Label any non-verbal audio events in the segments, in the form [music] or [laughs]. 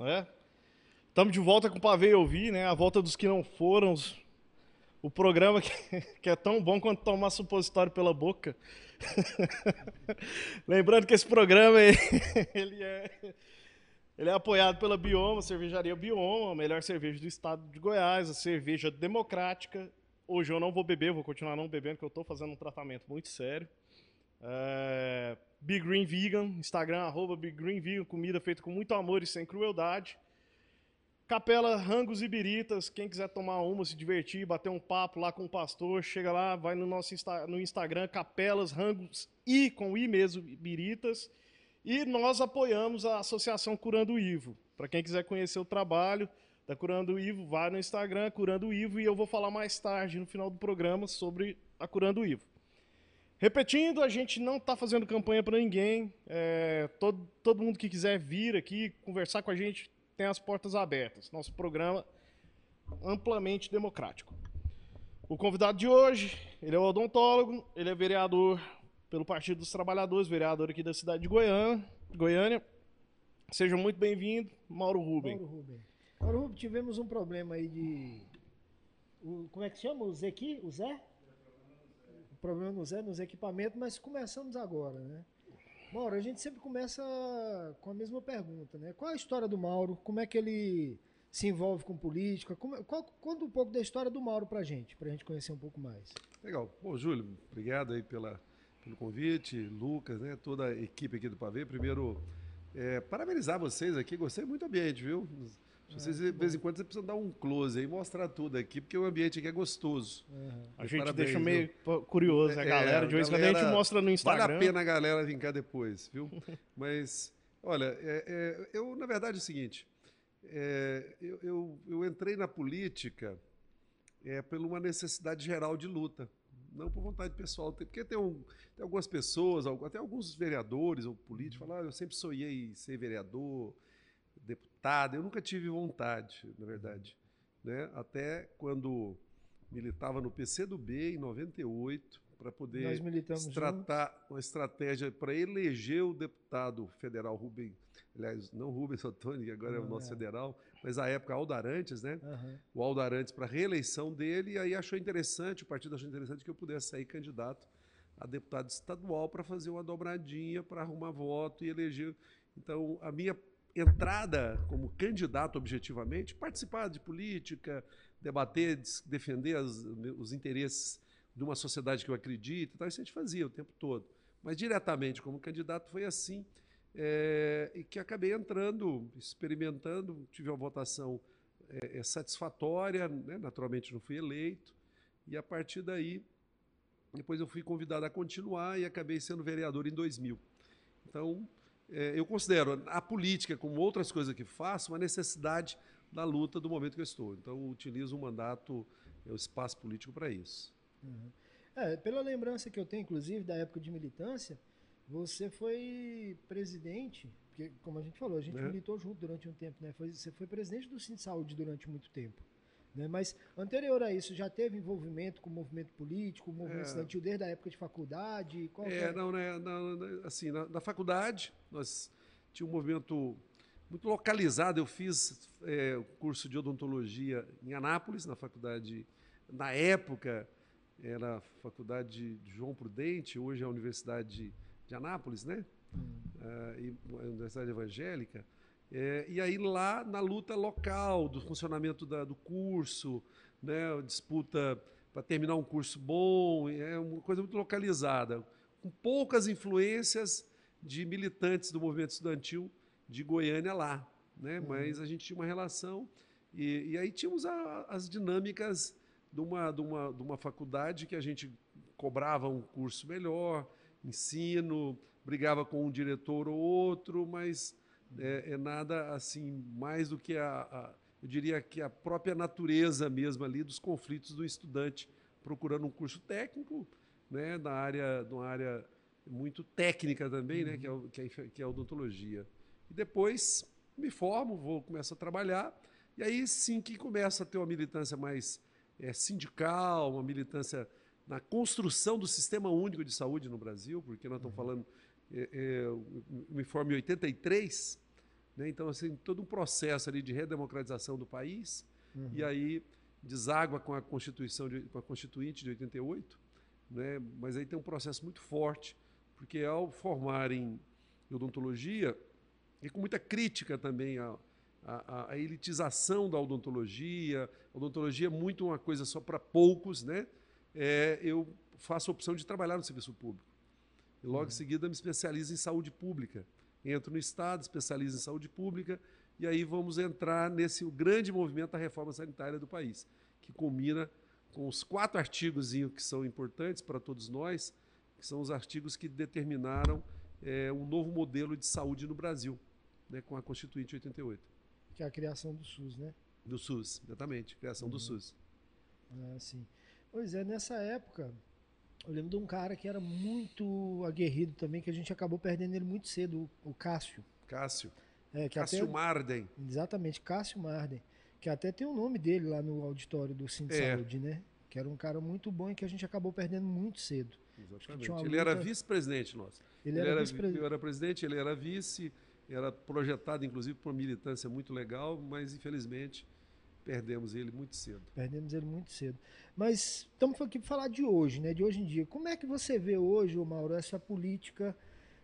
né? Estamos de volta com o Pavê Ouvir, né? A volta dos que não foram. O programa que, [laughs] que é tão bom quanto tomar supositório pela boca. [laughs] Lembrando que esse programa [laughs] ele é, ele é apoiado pela Bioma, cervejaria Bioma, a melhor cerveja do estado de Goiás, a cerveja democrática. Hoje eu não vou beber, vou continuar não bebendo, porque eu estou fazendo um tratamento muito sério. É, Big Green Vegan, Instagram, arroba Big Green Vegan, comida feita com muito amor e sem crueldade. Capela Rangos e Biritas, quem quiser tomar uma, se divertir, bater um papo lá com o pastor, chega lá, vai no nosso Insta, no Instagram, Capelas Rangos e com I mesmo, Biritas. E nós apoiamos a Associação Curando o Ivo. Para quem quiser conhecer o trabalho da Curando o Ivo, vai no Instagram, Curando o Ivo, e eu vou falar mais tarde, no final do programa, sobre a Curando o Ivo. Repetindo, a gente não está fazendo campanha para ninguém. É, todo, todo mundo que quiser vir aqui conversar com a gente tem as portas abertas. Nosso programa amplamente democrático. O convidado de hoje, ele é odontólogo, ele é vereador pelo Partido dos Trabalhadores, vereador aqui da cidade de Goiânia. Goiânia. Seja muito bem-vindo, Mauro Rubem. Mauro Rubem. Mauro Rubem, tivemos um problema aí de. O, como é que chama? O Zé aqui? O Zé? Problema no Zé, nos equipamentos, mas começamos agora, né? Mauro, a gente sempre começa com a mesma pergunta, né? Qual é a história do Mauro? Como é que ele se envolve com política? Como, qual, conta um pouco da história do Mauro pra gente, pra gente conhecer um pouco mais. Legal. Bom, Júlio, obrigado aí pela, pelo convite, Lucas, né? Toda a equipe aqui do Pavê. Primeiro, é, parabenizar vocês aqui, gostei muito do ambiente, viu? Vocês, de vez em quando, você precisa dar um close aí, mostrar tudo aqui, porque o ambiente aqui é gostoso. Uhum. A gente parabéns, deixa meio viu? curioso, a galera. É, de vez em quando a gente mostra no Instagram. Vale a pena a galera vir cá depois, viu? [laughs] Mas, olha, é, é, eu, na verdade, é o seguinte: é, eu, eu, eu, entrei na política é, por uma necessidade geral de luta. Não por vontade pessoal, porque tem, um, tem algumas pessoas, até alguns vereadores ou políticos, falaram: ah, eu sempre sonhei ser vereador, deputado, eu nunca tive vontade, na verdade. Né? Até quando militava no PCdoB em 98, para poder tratar uma estratégia para eleger o deputado federal Rubem, aliás, não Rubens Ottoni, que agora não, é o nosso é. federal, mas a época Aldo Arantes, né? Uhum. O Aldo Arantes para reeleição dele, e aí achou interessante, o partido achou interessante que eu pudesse sair candidato a deputado estadual para fazer uma dobradinha, para arrumar voto e eleger. Então, a minha entrada como candidato objetivamente, participar de política, debater, defender as, os interesses de uma sociedade que eu acredito, então isso a gente fazia o tempo todo. Mas diretamente como candidato foi assim, é, e que acabei entrando, experimentando, tive uma votação é, satisfatória, né? naturalmente não fui eleito, e a partir daí, depois eu fui convidado a continuar e acabei sendo vereador em 2000. Então, eu considero a política, como outras coisas que faço, uma necessidade da luta do momento que eu estou. Então, utilizo o mandato, o espaço político para isso. Uhum. É, pela lembrança que eu tenho, inclusive, da época de militância, você foi presidente, porque, como a gente falou, a gente é. militou junto durante um tempo, né? Foi, você foi presidente do Cine Saúde durante muito tempo. Né? Mas anterior a isso, já teve envolvimento com o movimento político, o movimento é. estudantil desde a época de faculdade? Qual é, não, né, na, assim, na, na, faculdade, nós tínhamos um movimento muito localizado. Eu fiz é, o curso de odontologia em Anápolis, na faculdade, na época, era a faculdade de João Prudente, hoje é a Universidade de Anápolis, né? Hum. Uh, a Universidade Evangélica. É, e aí lá na luta local, do funcionamento da, do curso, né, disputa para terminar um curso bom, é uma coisa muito localizada, com poucas influências de militantes do movimento estudantil de Goiânia lá. Né? Uhum. Mas a gente tinha uma relação, e, e aí tínhamos a, as dinâmicas de uma, de, uma, de uma faculdade que a gente cobrava um curso melhor, ensino, brigava com um diretor ou outro, mas é, é nada assim mais do que a, a, eu diria que a própria natureza mesmo ali dos conflitos do estudante procurando um curso técnico, né, na área, numa área muito técnica também, uhum. né, que é, que, é, que é a odontologia. E depois me formo, vou começar a trabalhar, e aí sim que começa a ter uma militância mais é, sindical, uma militância na construção do sistema único de saúde no Brasil, porque nós estamos uhum. falando é, me formei em 83, Né? Então, assim, todo um processo ali de redemocratização do país, Uhum. e aí deságua com a Constituição, de, com a Constituinte de 88, né? mas aí tem um processo muito forte, porque ao formarem odontologia, e com muita crítica também à, à, à elitização da odontologia, a odontologia é muito uma coisa só para poucos, né? É, eu faço a opção de trabalhar no serviço público. E logo em seguida me especializo em saúde pública. Entro no Estado, especializo em saúde pública, e aí vamos entrar nesse grande movimento da reforma sanitária do país, que culmina com os quatro artigos que são importantes para todos nós, que são os artigos que determinaram é, um novo modelo de saúde no Brasil, né, com a Constituinte 88. Que é a criação do SUS, né? Do SUS, exatamente, criação do SUS. Ah, sim. Pois é, nessa época, eu lembro de um cara que era muito aguerrido também, que a gente acabou perdendo ele muito cedo, o, Cássio. Cássio. É, Cássio até, Marden. Exatamente, Cássio Marden. Que até tem o nome dele lá no auditório do Cinto É. Saúde, né? Que era um cara muito bom e que a gente acabou perdendo muito cedo. Exatamente. uma Ele era luta- vice-presidente nosso. Ele, Ele era, vice-presidente. eu era presidente, ele era vice, era projetado inclusive por uma militância muito legal, mas infelizmente perdemos ele muito cedo. Perdemos ele muito cedo. Mas estamos aqui para falar de hoje, né? De hoje em dia. Como é que você vê hoje, Mauro, essa política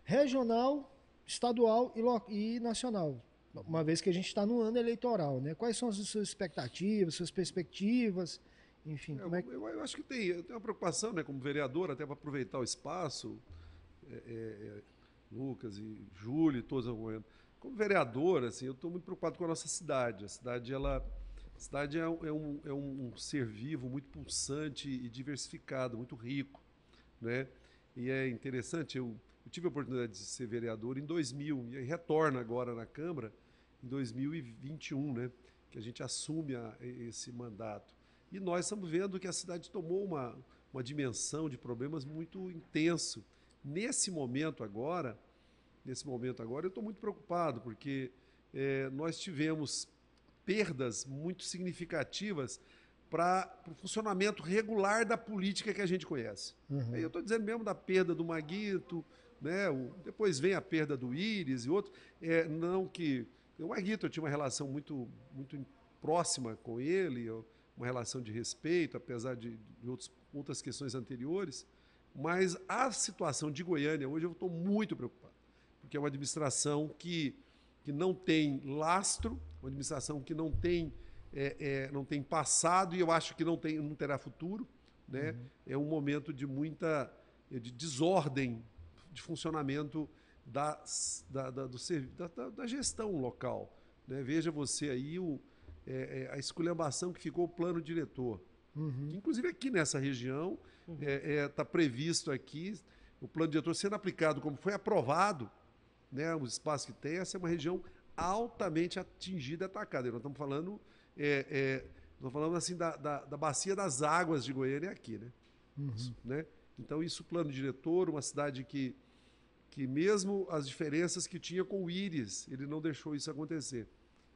regional, estadual e, e nacional? Uma vez que a gente está no ano eleitoral, né? Quais são as suas expectativas, suas perspectivas? Enfim, como é que. Eu, eu acho que tem, eu tenho uma preocupação, né, como vereador, até para aproveitar o espaço, é, é, é, Lucas e Júlio, e todos acompanhando. Como vereador, assim, eu estou muito preocupado com a nossa cidade. A cidade, ela, a cidade é, um, é um- é um ser vivo muito pulsante e diversificado, muito rico, né? E é interessante, eu, eu tive a oportunidade de ser vereador em 2000 e aí retorno agora na Câmara em 2021, né? Que a gente assume a- esse mandato. E nós estamos vendo que a cidade tomou uma, uma dimensão de problemas muito intenso. Nesse momento agora, nesse momento agora, eu estou muito preocupado, porque eh, nós tivemos perdas muito significativas para o funcionamento regular da política que a gente conhece. Uhum. Eu estou dizendo mesmo da perda do Maguito, né? o- depois vem a perda do Íris e outros. É, não que. O Maguito eu tinha uma relação muito, muito próxima com ele, uma relação de respeito, apesar de, de outros, outras questões anteriores. Mas a situação de Goiânia hoje eu estou muito preocupado, porque é uma administração que, que não tem lastro, uma administração que não tem, é, é, não tem passado e eu acho que não, tem, não terá futuro. Né? É um momento de muita de desordem de funcionamento das- da, da, do da, da- gestão local. né? Veja você aí o, é, é, a esculhambação que ficou o plano diretor. Uhum. Que, inclusive aqui nessa região está previsto aqui o plano diretor sendo aplicado como foi aprovado, né, os espaços que tem, essa é uma região altamente atingida e atacada. E nós estamos falando, é, é, nós falando assim da, da, da bacia das águas de Goiânia aqui, né? Uhum. né? Então isso plano diretor, uma cidade que que mesmo as diferenças que tinha com o Íris, ele não deixou isso acontecer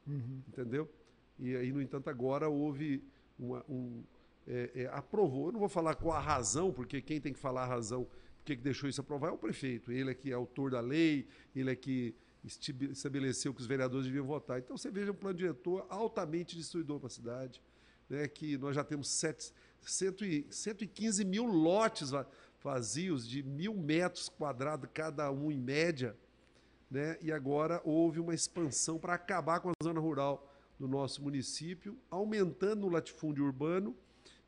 Uhum. entendeu? E aí, no entanto, agora houve uma, um. é, é, aprovou, eu não vou falar qual a razão, porque quem tem que falar a razão, que deixou isso aprovar é o prefeito. Ele é que é autor da lei, ele é que estabeleceu que os vereadores deviam votar. Então você veja um plano diretor altamente destruidor para a cidade, né, que nós já temos sete, cento e, 115 mil lotes va- vazios de mil metros quadrados cada um em média né? e agora houve uma expansão para acabar com a zona rural do nosso município, aumentando o latifúndio urbano,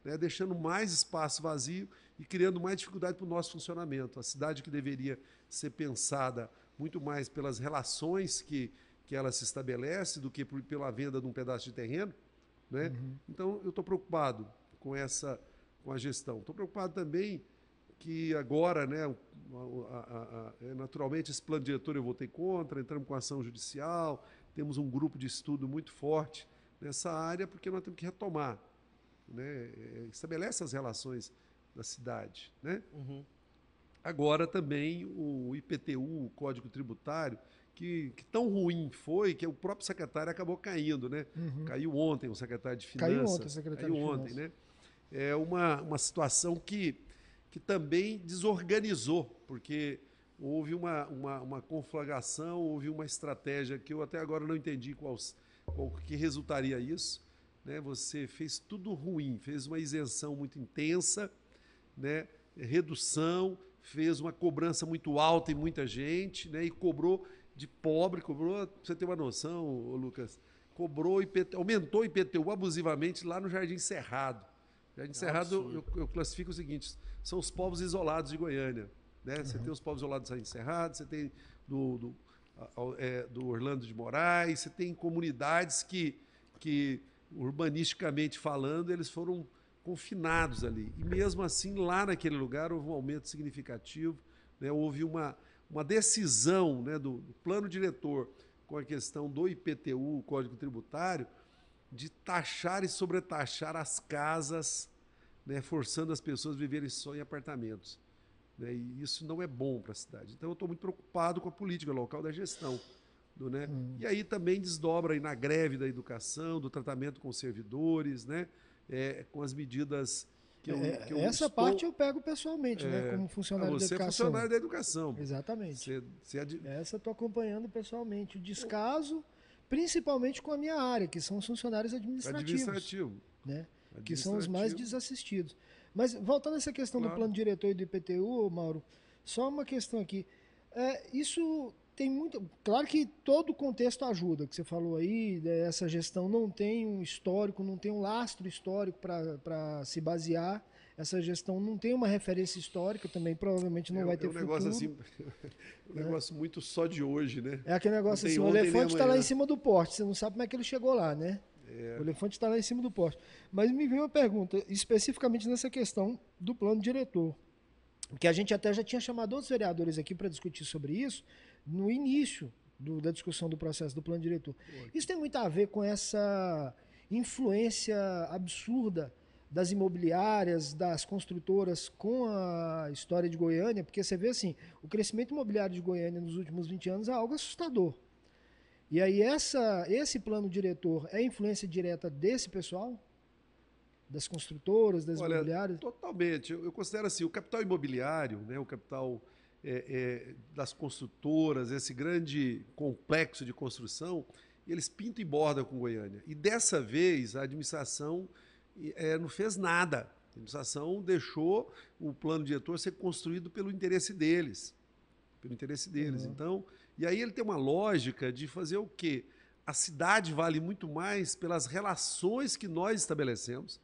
né? deixando mais espaço vazio e criando mais dificuldade para o nosso funcionamento. A cidade que deveria ser pensada muito mais pelas relações que, que ela se estabelece do que por- pela venda de um pedaço de terreno. Né? Então, eu estou preocupado com essa com a gestão. Estou preocupado também que agora, né, a- a- a- é, naturalmente, esse plano diretor eu votei contra, entramos com ação judicial, temos um grupo de estudo muito forte nessa área, porque nós temos que retomar, né, é, estabelece as relações da cidade. Né? Uhum. Agora também o IPTU, o Código Tributário, que, que tão ruim foi que o próprio secretário acabou caindo, né? Uhum. Caiu ontem o secretário de Finanças. Caiu ontem o secretário Caiu de ontem, Finanças. né? É uma, uma situação que, que também desorganizou, porque houve uma, uma, uma conflagração, houve uma estratégia que eu até agora não entendi qual, qual que resultaria isso. Né? Você fez tudo ruim, fez uma isenção muito intensa, né? redução, fez uma cobrança muito alta em muita gente, né? e cobrou de pobre, cobrou, você ter uma noção, Lucas, cobrou IPT, aumentou o IPTU abusivamente lá no Jardim Cerrado. Jardim é Cerrado, eu, eu, classifico o seguinte: são os povos isolados de Goiânia. Né? Uhum. Você tem os povos isolados de Jardim Cerrado, você tem do, do, é, do Orlando de Moraes, você tem comunidades que, que, urbanisticamente falando, eles foram confinados ali. E mesmo assim, lá naquele lugar, houve um aumento significativo, né? houve uma, uma decisão né, do, do plano diretor com a questão do IPTU, o Código Tributário, de taxar e sobretaxar as casas, né, forçando as pessoas a viverem só em apartamentos. Né, e isso não é bom para a cidade. Então eu estou muito preocupado com a política local da gestão. Do, né? Hum. E aí também desdobra aí na greve da educação, do tratamento com servidores, né? É, com as medidas que eu, é, que eu essa estou... parte eu pego pessoalmente, né, é? Como funcionário da educação. Você é funcionário da educação. Exatamente. Você, você ad... Essa eu estou acompanhando pessoalmente. O descaso, principalmente com a minha área, que são os funcionários administrativos. Administrativo. Né? Administrativo. Que são os mais desassistidos. Mas voltando a essa questão claro. do plano diretor e do IPTU, Mauro, só uma questão aqui. É, isso tem muito. Claro que todo o contexto ajuda, que você falou aí, né, essa gestão não tem um histórico, não tem um lastro histórico para se basear. Essa gestão não tem uma referência histórica também, provavelmente não é, vai ter é um negócio assim, [laughs] um né? negócio muito só de hoje, né? É aquele negócio assim, o elefante está lá em cima do poste, você não sabe como é que ele chegou lá, né? É. O elefante está lá em cima do poste. Mas me veio uma pergunta, especificamente nessa questão do plano diretor, que a gente até já tinha chamado outros vereadores aqui para discutir sobre isso, no início do, da discussão do processo do plano diretor. Isso tem muito a ver com essa influência absurda das imobiliárias, das construtoras com a história de Goiânia, porque você vê assim, o crescimento imobiliário de Goiânia nos últimos 20 anos é algo assustador. E aí essa, esse plano diretor é influência direta desse pessoal? Das construtoras, das Olha, imobiliárias? Totalmente. Eu considero assim, o capital imobiliário, né, o capital é, é, das construtoras, esse grande complexo de construção, eles pintam e bordam com Goiânia. E dessa vez a administração é, não fez nada. A administração deixou o plano diretor ser construído pelo interesse deles. Pelo interesse deles. Uhum. Então, e aí ele tem uma lógica de fazer o quê? A cidade vale muito mais pelas relações que nós estabelecemos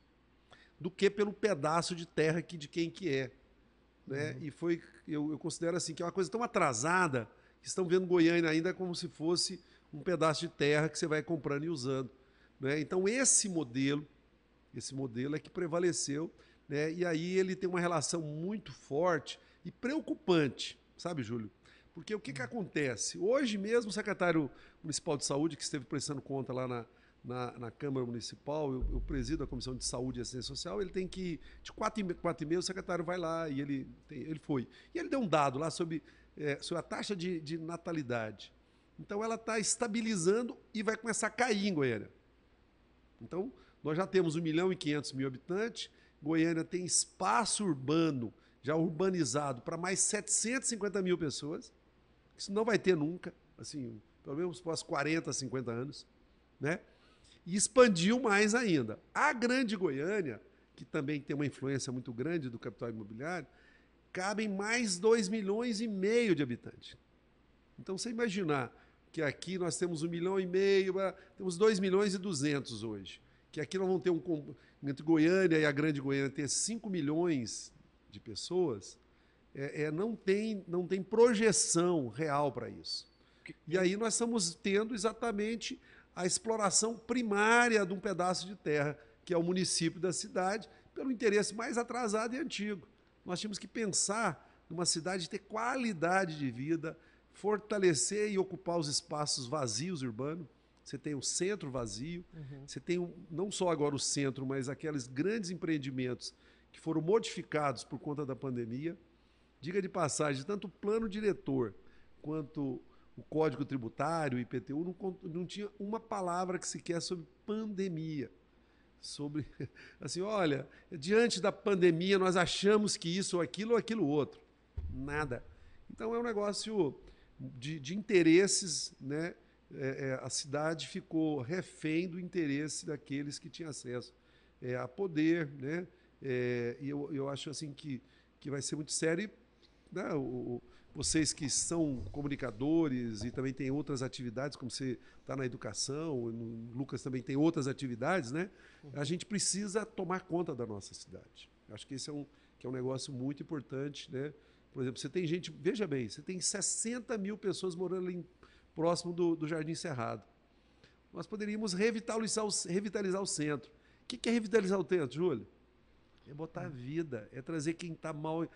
do que pelo pedaço de terra que, de quem que é. Né? Uhum. E foi, eu, eu, considero assim, que é uma coisa tão atrasada que estão vendo Goiânia ainda como se fosse um pedaço de terra que você vai comprando e usando. Né? Então, esse modelo, esse modelo é que prevaleceu, né? e aí ele tem uma relação muito forte e preocupante, sabe, Júlio? Porque o que, que acontece? Hoje mesmo o secretário municipal de saúde, que esteve prestando conta lá na, na, na Câmara Municipal, eu, eu, presido a Comissão de Saúde e Assistência Social, ele tem que, de quatro e, quatro e meia, o secretário vai lá e ele, tem, ele foi. E ele deu um dado lá sobre, é, sobre a taxa de, de natalidade. Então ela está estabilizando e vai começar a cair em Goiânia. Então, nós já temos 1 milhão e 500 mil habitantes, Goiânia tem espaço urbano já urbanizado para mais 750 mil pessoas. Isso não vai ter nunca, assim, pelo menos após 40, 50 anos, né? E expandiu mais ainda. A Grande Goiânia, que também tem uma influência muito grande do capital imobiliário, cabem mais 2 milhões e meio de habitantes. Então, você imaginar que aqui nós temos 1 milhão e meio, temos 2 milhões e 200 hoje. Que aqui nós vamos ter um. Entre Goiânia e a Grande Goiânia, ter 5 milhões de pessoas, é, é, não, tem, não tem projeção real para isso. E aí nós estamos tendo exatamente a exploração primária de um pedaço de terra, que é o município da cidade, pelo interesse mais atrasado e antigo. Nós tínhamos que pensar numa cidade ter qualidade de vida, fortalecer e ocupar os espaços vazios urbanos. Você tem o centro vazio, uhum. você tem um, não só agora o centro, mas aqueles grandes empreendimentos que foram modificados por conta da pandemia. Diga de passagem, tanto o plano diretor quanto o Código Tributário, o IPTU, não, não tinha uma palavra que sequer sobre pandemia. Sobre, [laughs] assim, olha, diante da pandemia nós achamos que isso ou aquilo ou aquilo outro. Nada. Então é um negócio de, de interesses, né? É, é, a cidade ficou refém do interesse daqueles que tinham acesso é, a poder, né? É, e eu, eu acho assim que, que vai ser muito sério. E, né, o, vocês que são comunicadores e também têm outras atividades, como você está na educação, o Lucas também tem outras atividades, né? A gente precisa tomar conta da nossa cidade. Acho que esse é um, que é um negócio muito importante, né? Por exemplo, você tem gente, veja bem, você tem 60 mil pessoas morando ali próximo do, do Jardim Cerrado. Nós poderíamos revitalizar o, revitalizar o centro. O que é revitalizar o centro, Júlio? É botar a vida, é trazer quem está mal,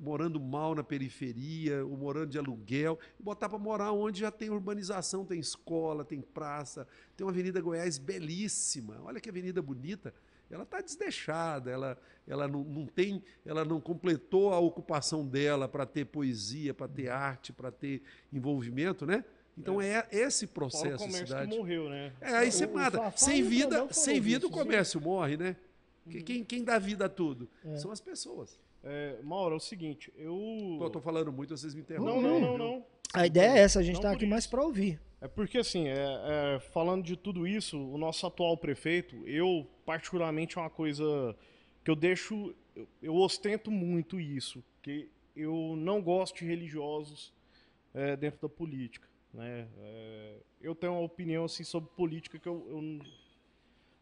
morando mal na periferia, ou morando de aluguel, e botar para morar onde já tem urbanização, tem escola, tem praça, tem uma Avenida Goiás belíssima. Olha que avenida bonita. Ela está desdeixada, ela, ela não, não tem, ela não completou a ocupação dela para ter poesia, para ter arte, para ter envolvimento, né? Então é, é esse processo. O comércio cidade. que morreu, né? É, aí você mata. Sem vida, sem vida o comércio morre, né? Quem, quem dá vida a tudo? É. São as pessoas. É, Mauro, é o seguinte, eu. Pô, tô falando muito, vocês me interrompem. Não, não, não, não. A ideia é essa, a gente está aqui mais para ouvir. É porque, assim, é, é, falando de tudo isso, o nosso atual prefeito, eu, particularmente, é uma coisa que eu deixo. Eu, eu ostento muito isso, que eu não gosto de religiosos é, dentro da política. Né? É, eu tenho uma opinião assim, sobre política que eu, eu,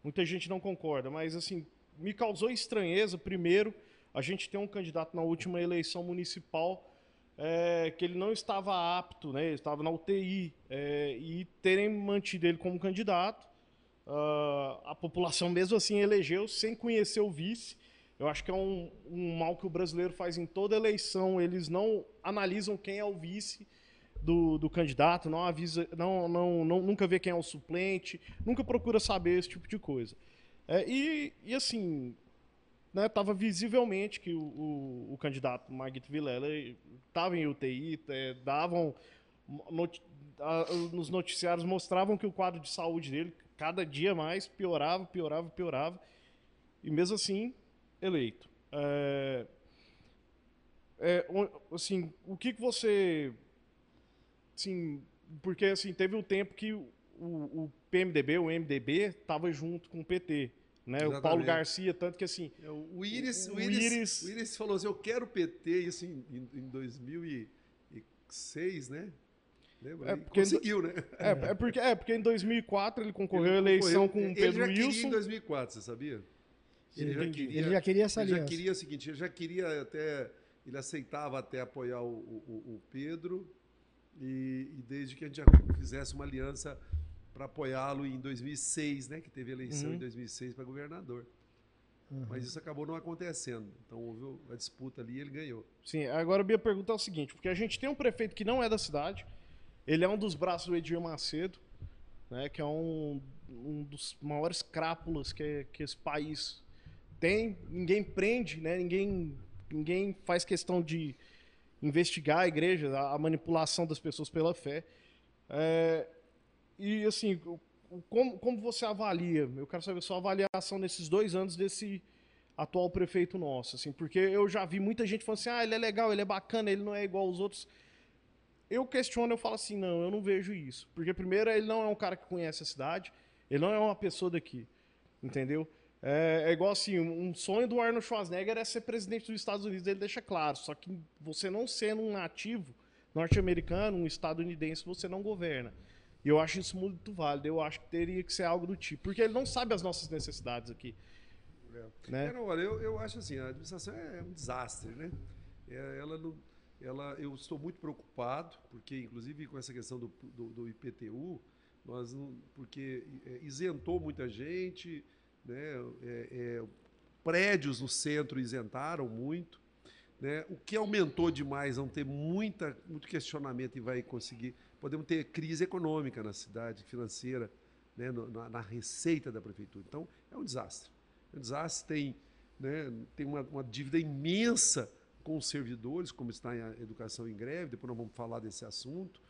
muita gente não concorda, mas assim me causou estranheza, primeiro, a gente tem um candidato na última eleição municipal é, que ele não estava apto, né, ele estava na UTI, é, e terem mantido ele como candidato, uh, a população mesmo assim elegeu sem conhecer o vice. Eu acho que é um, um mal que o brasileiro faz em toda eleição, eles não analisam quem é o vice, do, do, candidato, não avisa, não, não, não, nunca vê quem é o suplente, nunca procura saber esse tipo de coisa. É, e, e, assim, né, visivelmente que o, o, o candidato Marguito Vilela estava em UTI, é, davam a, nos noticiários mostravam que o quadro de saúde dele cada dia mais piorava, piorava, piorava, e mesmo assim eleito. É, é, assim, o que, que você, assim, porque assim teve um tempo que o, o PMDB, o MDB, estava junto com o PT. Né? O Paulo Garcia, tanto que assim. É, o Iris, o, o, Iris, Iris... o Iris falou assim: eu quero PT, isso em, em, em 2006, né? Lembra? É porque conseguiu, né? É, é, porque, é, porque em 2004 ele concorreu à eleição com o Pedro ele já Wilson. em 2004, você sabia? Ele, já queria, ele já queria essa aliança. Ele já queria o seguinte, ele já queria até, ele aceitava até apoiar o, o, o Pedro e, e, desde que a gente já fizesse uma aliança para apoiá-lo em 2006, né, que teve eleição uhum. em 2006 para governador. Uhum. Mas isso acabou não acontecendo. Então houve a disputa ali e ele ganhou. Sim, agora a minha pergunta é o seguinte, porque a gente tem um prefeito que não é da cidade, ele é um dos braços do Edir Macedo, né, que é um, um dos maiores crápulas que, que esse país tem. Ninguém prende, né, ninguém, ninguém faz questão de investigar a igreja, a, a manipulação das pessoas pela fé. É, e assim, como, como você avalia? Eu quero saber sua avaliação nesses dois anos desse atual prefeito nosso, assim, porque eu já vi muita gente falando assim, ah, ele é legal, ele é bacana, ele não é igual aos outros. Eu questiono, eu falo assim, não, eu não vejo isso. Porque, primeiro, ele não é um cara que conhece a cidade, ele não é uma pessoa daqui, entendeu? É, é, igual assim, um sonho do Arnold Schwarzenegger é ser presidente dos Estados Unidos, ele deixa claro. Só que você não sendo um nativo norte-americano, um estadunidense, você não governa. E eu acho isso muito válido. Eu acho que teria que ser algo do tipo. Porque ele não sabe as nossas necessidades aqui. É. Né? É, olha, eu, eu acho assim, a administração é um desastre, né? É, ela não, ela, eu estou muito preocupado, porque inclusive com essa questão do, do, do IPTU, nós não, porque é, isentou muita gente, né? É, é, prédios no centro isentaram muito, né? O que aumentou demais, vão ter muita, muito questionamento e vai conseguir podemos ter crise econômica na cidade, financeira, né, na, na, receita da prefeitura. Então, é um desastre. É um desastre, tem, né, tem uma, uma, dívida imensa com os servidores, como está a educação em greve, depois nós vamos falar desse assunto.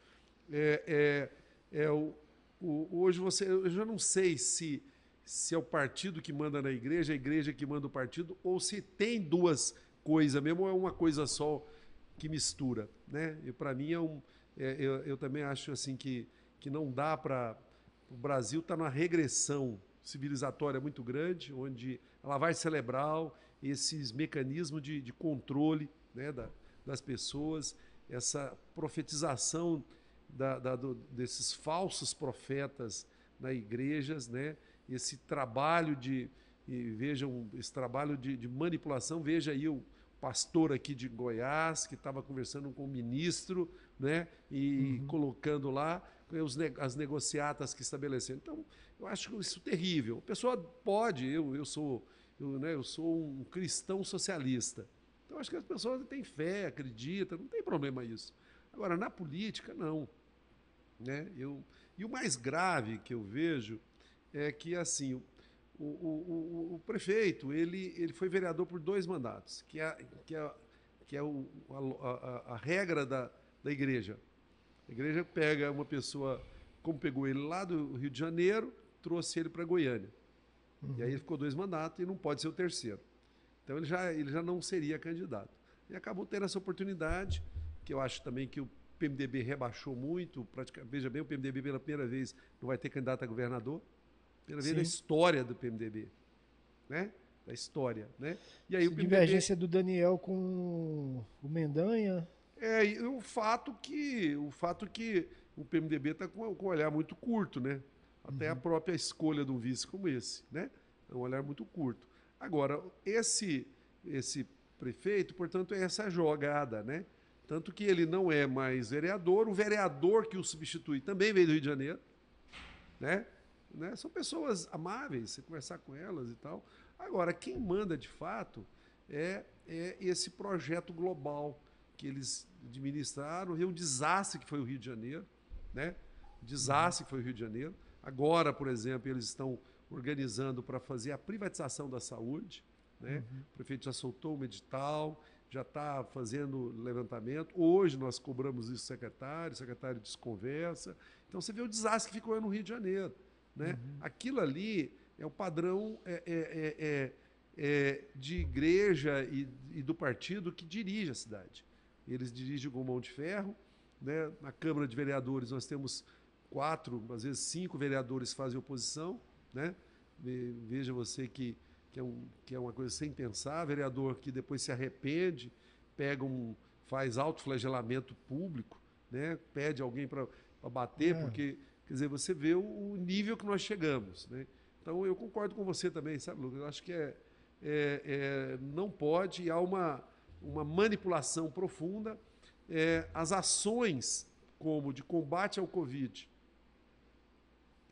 É, é, é o, o, hoje você, eu já não sei se, se é o partido que manda na igreja, a igreja que manda o partido, ou se tem duas coisas mesmo, ou é uma coisa só que mistura, né? E para mim é um, eu, eu, também acho assim que, que não dá para o Brasil está numa regressão civilizatória muito grande, onde a lavagem cerebral, esses mecanismos de, de controle né, da, das pessoas, essa profetização da, da, do, desses falsos profetas nas igrejas, né, esse trabalho de vejam esse trabalho de, de manipulação. Veja aí o pastor aqui de Goiás que estava conversando com o ministro, né, e uhum. colocando lá os, as negociatas que estabeleceram. Então, eu acho isso terrível. A pessoa pode, eu, eu sou, eu, né, eu sou um cristão socialista. Então, acho que as pessoas têm fé, acreditam, não tem problema isso. Agora, na política, não. Né? Eu, e o mais grave que eu vejo é que, assim, o, o, o, o prefeito ele, ele foi vereador por dois mandatos, que é, que é, que é a, a, a regra da, da igreja. A igreja pega uma pessoa, como pegou ele lá do Rio de Janeiro, trouxe ele para Goiânia. Uhum. E aí ele ficou dois mandatos e não pode ser o terceiro. Então ele já, ele já não seria candidato. E acabou tendo essa oportunidade, que eu acho também que o PMDB rebaixou muito. Veja bem, o PMDB pela primeira vez não vai ter candidato a governador. Pela vez da história do PMDB. Né? Da história. Né? E aí Essa o PMDB... divergência do Daniel com o Mendanha. É, e o fato que o fato que o PMDB está com, com um olhar muito curto, né? Até uhum. a própria escolha de um vice como esse, né? É um olhar muito curto. Agora, esse esse prefeito, portanto, é essa jogada, né? Tanto que ele não é mais vereador, o vereador que o substitui também veio do Rio de Janeiro, né? né? São pessoas amáveis, você conversar com elas e tal. Agora, quem manda de fato é, é esse projeto global que eles administraram, e um desastre que foi o Rio de Janeiro, né? Desastre que foi o Rio de Janeiro. Agora, por exemplo, eles estão organizando para fazer a privatização da saúde. Né? Uhum. O prefeito já soltou um edital, já está fazendo levantamento. Hoje nós cobramos isso secretário, o secretário desconversa. Então você vê o desastre que ficou no Rio de Janeiro. Né? Uhum. Aquilo ali é o padrão é, é, é, é, é de igreja e, e, do partido que dirige a cidade. Eles dirigem com mão de ferro. Né? Na Câmara de Vereadores nós temos quatro, às vezes cinco vereadores fazem oposição. Né? Veja você que, que, é um, que é uma coisa sem pensar. Vereador que depois se arrepende, pega um, faz autoflagelamento público, né? pede alguém para bater, é. porque Quer dizer, você vê o, nível que nós chegamos. Né? Então, eu concordo com você também, sabe, Lucas? Eu acho que é, é, é não pode, há uma, uma manipulação profunda. É, as ações como de combate ao Covid,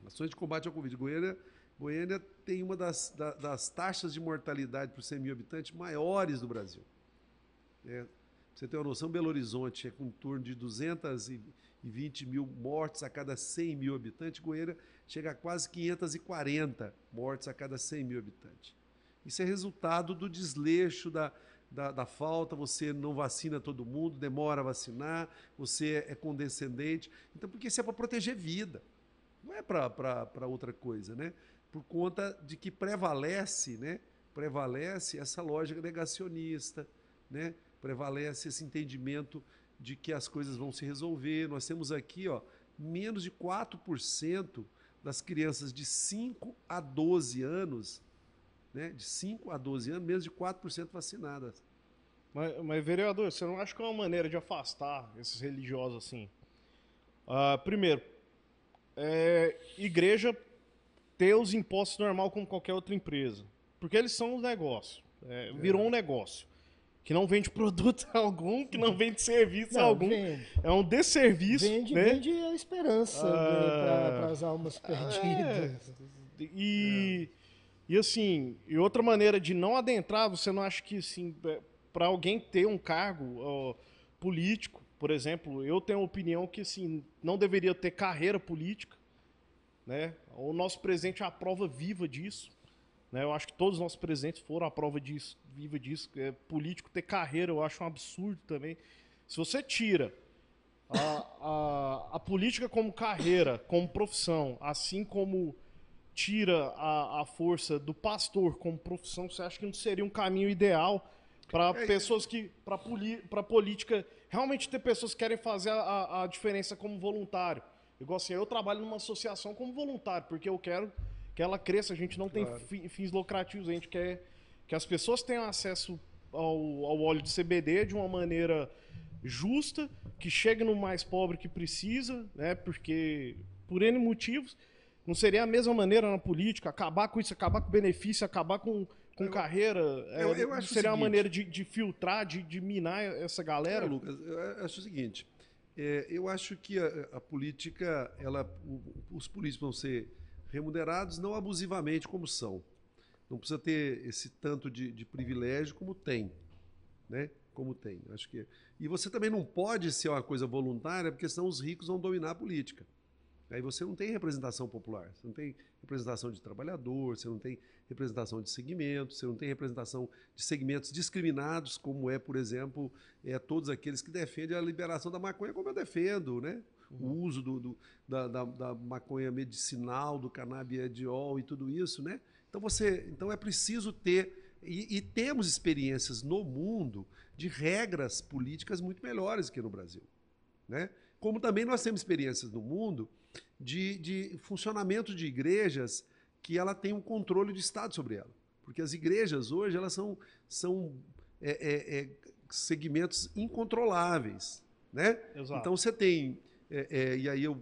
ações de combate ao Covid, Goiânia, Goiânia tem uma das, da, das taxas de mortalidade por 100 mil habitantes maiores do Brasil. É, você tem uma noção, Belo Horizonte é com em torno de 200 e 20 mil mortes a cada 100 mil habitantes, Goiânia chega a quase 540 mortes a cada 100 mil habitantes. Isso é resultado do desleixo, da, da, da, falta, você não vacina todo mundo, demora a vacinar, você é condescendente. Então, porque isso é para proteger vida, não é para outra coisa, né? Por conta de que prevalece, né? Prevalece essa lógica negacionista, né? Prevalece esse entendimento de que as coisas vão se resolver. Nós temos aqui ó, menos de 4% das crianças de 5 a 12 anos, né, de 5 a 12 anos, menos de 4% vacinadas. Mas, mas, vereador, você não acha que é uma maneira de afastar esses religiosos assim? Uh, primeiro, é, igreja ter os impostos normal como qualquer outra empresa. Porque eles são um negócio. É, virou é. um negócio que não vende [laughs] produto algum, que não vende serviço não, algum. Vende. É um desserviço. Vende, né? vende a esperança ah, para as almas perdidas. É, e, é. E assim, e outra maneira de não adentrar, você não acha que assim, é, para alguém ter um cargo político, por exemplo, eu tenho a opinião que assim, não deveria ter carreira política. Né? O nosso presidente é a prova viva disso. Né? Eu acho que todos os nossos presidentes foram a prova disso, viva disso. É, político ter carreira, eu acho um absurdo também. Se você tira a, a, a política como carreira, como profissão, assim como tira a, a força do pastor como profissão, você acha que não seria um caminho ideal Para É, pessoas que. Para política. Realmente ter pessoas que querem fazer a- a, diferença como voluntário. Igual assim, eu trabalho numa associação como voluntário, porque eu quero que ela cresça. A gente não tem Claro. fi- fins lucrativos, a gente quer que as pessoas tenham acesso ao, ao óleo de CBD de uma maneira justa, que chegue no mais pobre que precisa, né? Porque, por N motivos, não seria a mesma maneira na política, acabar com isso, acabar com benefício, acabar com, com Eu- carreira. é, eu- eu acho seria uma maneira de, de filtrar, de, de minar essa galera. É, Lucas, eu acho o seguinte. é, eu acho que a, a política, ela, o- os políticos vão ser remunerados não abusivamente como são. Não precisa ter esse tanto de, de privilégio como tem, né? Como tem. Acho que e você também não pode ser uma coisa voluntária, porque senão os ricos vão dominar a política. Aí você não tem representação popular, você não tem representação de trabalhador, você não tem representação de segmentos, você não tem representação de segmentos discriminados, como é, por exemplo, é, todos aqueles que defendem a liberação da maconha, como eu defendo, né? O uso do, do- da, da- da maconha medicinal, do canabidiol e tudo isso, né? Então você, então é preciso ter e, e temos experiências no mundo de regras políticas muito melhores que no Brasil, né? Como também nós temos experiências no mundo de, de funcionamento de igrejas que ela tem um controle de Estado sobre ela. Porque as igrejas hoje elas são, são é, é, é, segmentos incontroláveis. Né? Exato. Então você tem. é, é, e aí eu,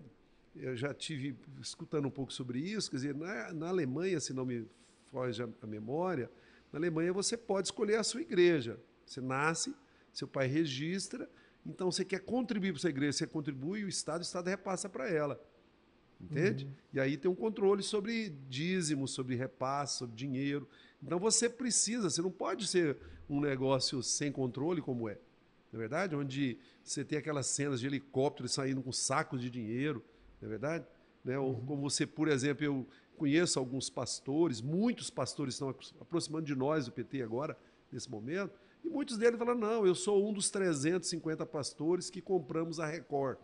eu já tive escutando um pouco sobre isso, quer dizer, na, na Alemanha, se não me foge a, a memória, na Alemanha você pode escolher a sua igreja. Você nasce, seu pai registra, então você quer contribuir para essa igreja, você contribui, o Estado, o Estado repassa para ela. Entende? E aí tem um controle sobre dízimo, sobre repasse, sobre dinheiro. Então você precisa, você não pode ser um negócio sem controle como é. Não é verdade? Onde você tem aquelas cenas de helicópteros saindo com sacos de dinheiro, não é verdade? Né? Ou como você, por exemplo, eu conheço alguns pastores, muitos pastores estão apro- aproximando de nós, do PT agora, nesse momento, e muitos deles falam, não, eu sou um dos 350 pastores que compramos a Record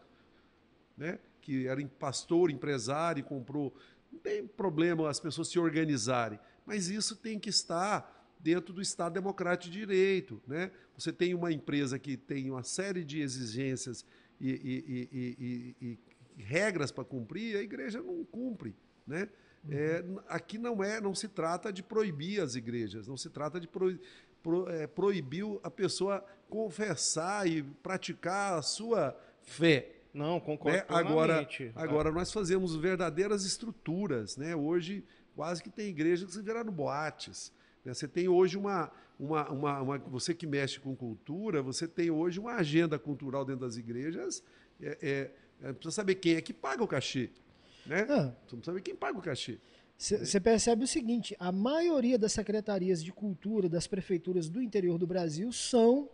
né? Que era pastor, empresário, e comprou. Não tem problema as pessoas se organizarem, mas isso tem que estar dentro do Estado Democrático de Direito. Né? Você tem uma empresa que tem uma série de exigências e, e- e- e- regras para cumprir, a igreja não cumpre. Né? É, n- aqui não é, não se trata de proibir as igrejas, não se trata de pro- pro- é, proibir a pessoa confessar e praticar a sua fé Não, concordo né? Agora, agora nós fazemos verdadeiras estruturas, né? Hoje quase que tem igreja que se viraram boates. né? Você tem hoje uma, uma, uma, uma- você que mexe com cultura, você tem hoje uma agenda cultural dentro das igrejas. É, é, é, precisa saber quem é que paga o cachê, né? Ah, Precisa saber quem paga o cachê. Você percebe o seguinte: a maioria das secretarias de cultura das prefeituras do interior do Brasil são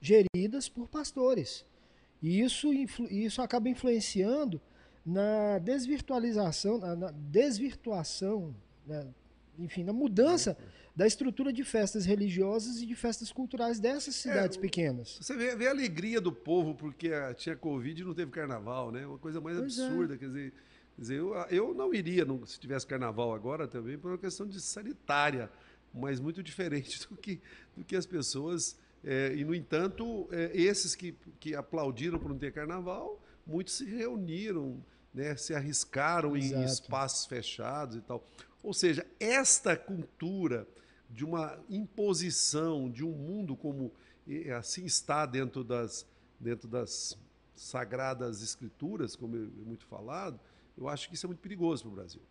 geridas por pastores. E isso, isso acaba influenciando na desvirtualização, na, na desvirtuação, né, enfim, na mudança da estrutura de festas religiosas e de festas culturais dessas cidades o- pequenas. Você vê, vê a alegria do povo porque ah, tinha Covid e não teve carnaval, né? Uma coisa mais Pois é. absurda. Quer dizer, quer dizer eu, eu não iria não- se tivesse carnaval agora também por uma questão de sanitária, mas muito diferente [laughs] do que, do que as pessoas. É, e, no entanto, é, esses que, que aplaudiram por não ter carnaval, muitos se reuniram, né, se arriscaram em Exato. espaços fechados e tal. Ou seja, esta cultura de uma imposição de um mundo como assim está dentro das, dentro das sagradas escrituras, como é muito falado, eu acho que isso é muito perigoso para o Brasil.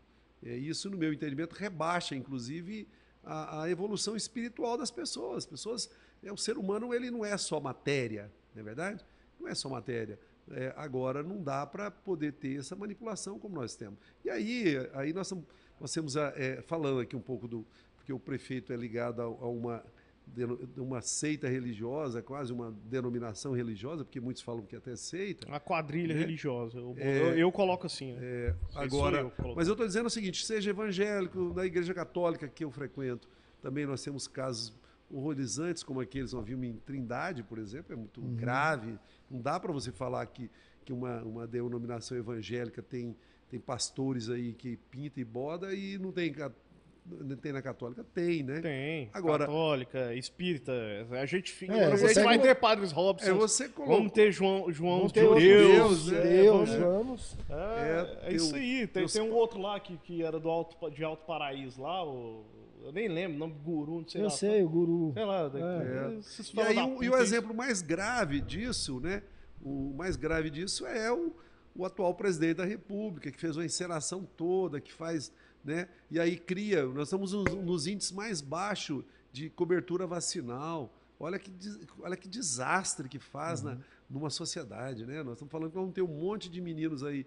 É, isso, no meu entendimento, rebaixa, inclusive, a, a evolução espiritual das pessoas. As pessoas, é, o ser humano ele não é só matéria, não é verdade? Não é só matéria. É, agora não dá para poder ter essa manipulação como nós temos. E aí, aí nós, tamo- nós temos a- é, falando aqui um pouco do porque o prefeito é ligado a, a uma uma seita religiosa, quase uma denominação religiosa, porque muitos falam que até seita. Uma quadrilha né? religiosa. Eu, É, eu, eu coloco assim. né? É, agora, eu mas eu estou dizendo o seguinte: seja evangélico, na igreja católica que eu frequento, também nós temos casos horrorizantes, como aqueles nós vimos em Trindade, por exemplo, é muito grave. Não dá para você falar que, que uma, uma denominação evangélica tem, tem pastores aí que pinta e boda e não tem tem na católica? Tem, né? Tem. Agora- Católica, espírita. A gente fica. É, você você vai colo- ter Padres Robson. É você colocou. Vamos ter João, João Vamos de ter Deus. Deus, né? Deus, vamos- vamos. É, É, é isso aí. Tem, teus tem um outro lá que, que era do Alto, de Alto Paraíso lá, o, eu nem lembro, o nome Guru, não sei Eu lá. sei, o guru. Sei lá. É. esses E aí da o, e o exemplo mais grave disso, né? O mais grave disso é o, o atual presidente da República, que fez uma encenação toda, que faz, né? E aí cria, nós estamos nos, nos índices mais baixos de cobertura vacinal. Olha que, olha que desastre que faz na, numa sociedade, né? Nós estamos falando que vamos ter um monte de meninos aí,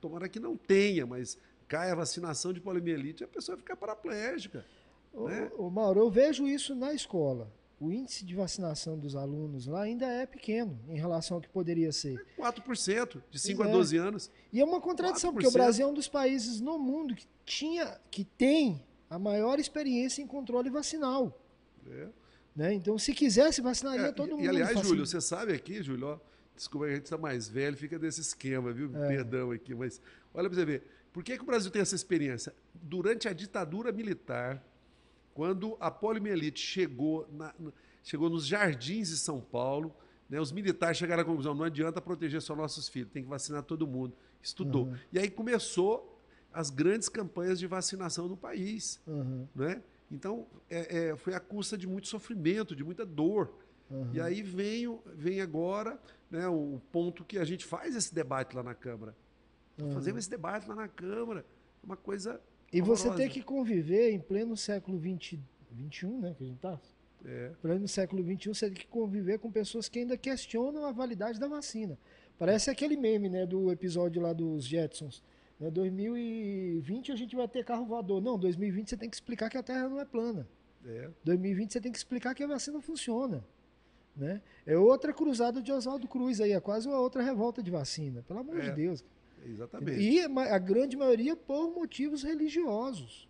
tomara que não tenha, mas cai a vacinação de poliomielite, a pessoa fica paraplégica. Ô, né? ô, Mauro, eu vejo isso na escola. O índice de vacinação dos alunos lá ainda é pequeno em relação ao que poderia ser. 4%, de 5 Pois a é. 12 anos. E é uma contradição, porque o 4%. Brasil é um dos países no mundo que tinha, que tem a maior experiência em controle vacinal. É. Né? Então, se quisesse, vacinaria É, todo e- mundo. E aliás, Facil- Júlio, você sabe aqui, Júlio, ó, desculpa, a gente está mais velho, fica desse esquema, viu? É. Perdão aqui, mas olha para você ver. Por que, que o Brasil tem essa experiência? Durante a ditadura militar, quando a poliomielite chegou, na- chegou nos jardins de São Paulo, né, os militares chegaram à conclusão: não adianta proteger só nossos filhos, tem que vacinar todo mundo. Estudou. Uhum. E aí começou as grandes campanhas de vacinação no país Uhum, né? Então, é, é, foi a custa de muito sofrimento, de muita dor. uhum. E aí vem, vem agora né, o ponto que a gente faz esse debate lá na Câmara. Uhum. Fazemos esse debate lá na Câmara. É uma coisa. E você horrorosa. ter que conviver em pleno século XX, 21, né, que a gente tá? É, Pleno século XXI, você tem que conviver com pessoas que ainda questionam a validade da vacina. Parece aquele meme, né, do episódio lá dos Jetsons. Né, 2020 a gente vai ter carro voador. Não, 2020 você tem que explicar que a Terra não é plana. é. 2020 você tem que explicar que a vacina funciona. Né? É outra cruzada de Oswaldo Cruz aí, é quase uma outra revolta de vacina, pelo amor É. de Deus. Exatamente. E a grande maioria por motivos religiosos.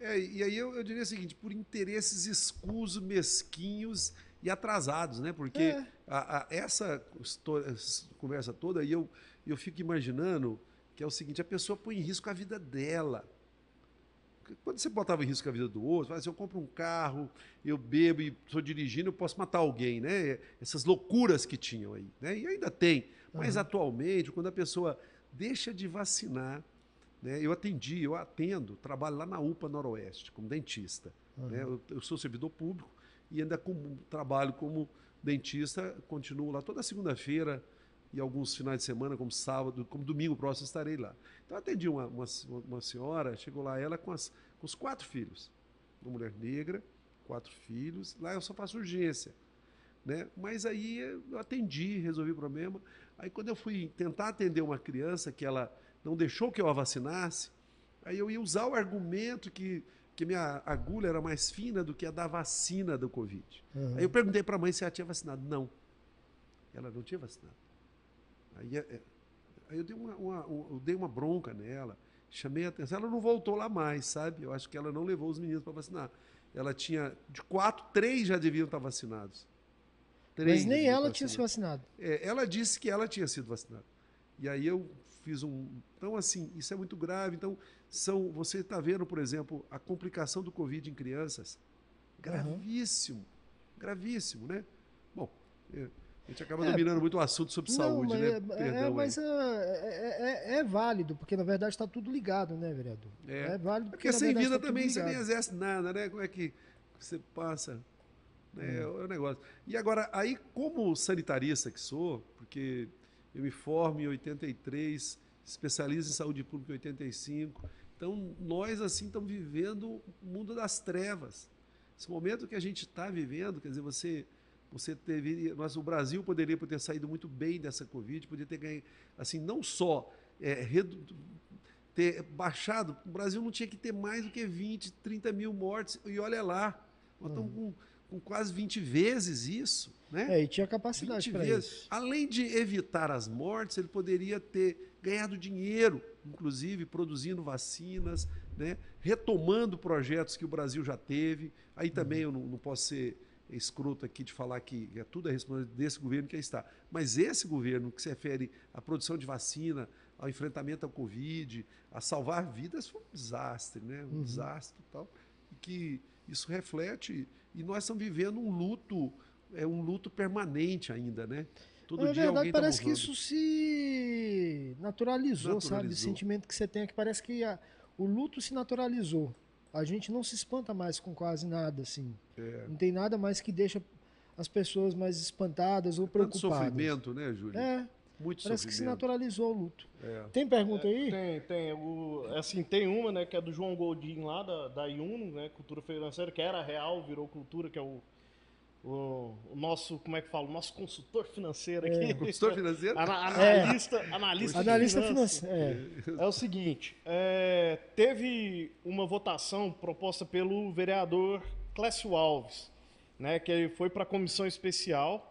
É, e aí eu, eu diria o seguinte: por interesses escusos, mesquinhos e atrasados, né? Porque É. a- a- essa histó- essa conversa toda, e eu, eu fico imaginando que é o seguinte: a pessoa põe em risco a vida dela. Quando você botava em risco a vida do outro, fala assim, eu compro um carro, eu bebo e estou dirigindo, eu posso matar alguém, né? Essas loucuras que tinham aí, né? E ainda tem. Mas Uhum. atualmente, quando a pessoa deixa de vacinar, né? Eu atendi, eu atendo, trabalho lá na UPA Noroeste, como dentista. Uhum. né? Eu, eu sou servidor público e ainda como, trabalho como dentista, continuo lá toda segunda-feira e alguns finais de semana, como sábado, como domingo próximo, estarei lá. Então, eu atendi uma, uma, uma senhora, chegou lá ela com, as, com os quatro filhos. Uma mulher negra, quatro filhos. Lá eu só faço urgência. Né? Mas aí eu atendi, resolvi o problema. Aí quando eu fui tentar atender uma criança que ela não deixou que eu a vacinasse, aí eu ia usar o argumento que, que minha agulha era mais fina do que a da vacina do Covid. Uhum. Aí eu perguntei para a mãe se ela tinha vacinado. Não. Ela não tinha vacinado. Aí, é, é, aí eu, dei uma, uma- um- eu dei uma bronca nela, chamei a atenção. Ela não voltou lá mais, sabe? Eu acho que ela não levou os meninos para vacinar. Ela tinha, de quatro, três já deviam estar vacinados. Três Mas nem ela tinha se vacinado. É, ela disse que ela tinha sido vacinada. E aí eu fiz um. Então, assim, isso é muito grave. Então, são, você está vendo, por exemplo, a complicação do Covid em crianças. Gravíssimo. Gravíssimo, né? Bom, é, a gente acaba É, dominando muito o assunto sobre saúde, mas, né? é- é, Perdão mas é, é- é- é válido, porque na verdade está tudo ligado, né, vereador? É. válido porque, porque sem vida tá também você nem exerce nada, né? Como é que você passa? Né? É o negócio. E agora, aí, como sanitarista que sou, porque eu me formo em 83, especializo em saúde pública em 85, então nós, assim, estamos vivendo o mundo das trevas. Esse momento que a gente está vivendo, quer dizer, você. Você teve, nós, o Brasil poderia ter saído muito bem dessa Covid, poderia ter ganho, assim, não só é, redu- ter baixado, o Brasil não tinha que ter mais do que 20, 30 mil mortes, e olha lá, nós estamos com, com quase 20 vezes isso, né? É, e tinha capacidade 20 para vezes. isso. Além de evitar as mortes, ele poderia ter ganhado dinheiro, inclusive produzindo vacinas, né? retomando projetos que o Brasil já teve. Aí também eu não, não posso ser escroto aqui de falar que é tudo a responsabilidade desse governo que aí está. Mas esse governo que se refere à produção de vacina, ao enfrentamento ao Covid, a salvar vidas, foi um desastre, né? Um Uhum. desastre e tal. E que isso reflete. E nós estamos vivendo um luto, é um luto permanente ainda, né? Todo Na dia verdade, tá parece que morrendo. isso se naturalizou, sabe? O Naturalizou. sentimento que você tem é que parece que a- o luto se naturalizou. A gente não se espanta mais com quase nada, assim. É. Não tem nada mais que deixa as pessoas mais espantadas ou Tanto preocupadas. sofrimento, né, Júlio? É, Muito parece que se naturalizou o luto. É. Tem pergunta aí? Tem, tem. O, assim, tem uma, né, que é do João Goldin lá, da, da Iuno, né, Cultura Financeira, que era real, virou cultura, que é o, o, o nosso, como é que fala, o nosso consultor financeiro aqui. Consultor financeiro? Ana- analista, analista, É. Analista finanças. financeiro. É. É o seguinte, é, teve uma votação proposta pelo vereador Clécio Alves, né, que ele foi para a comissão especial,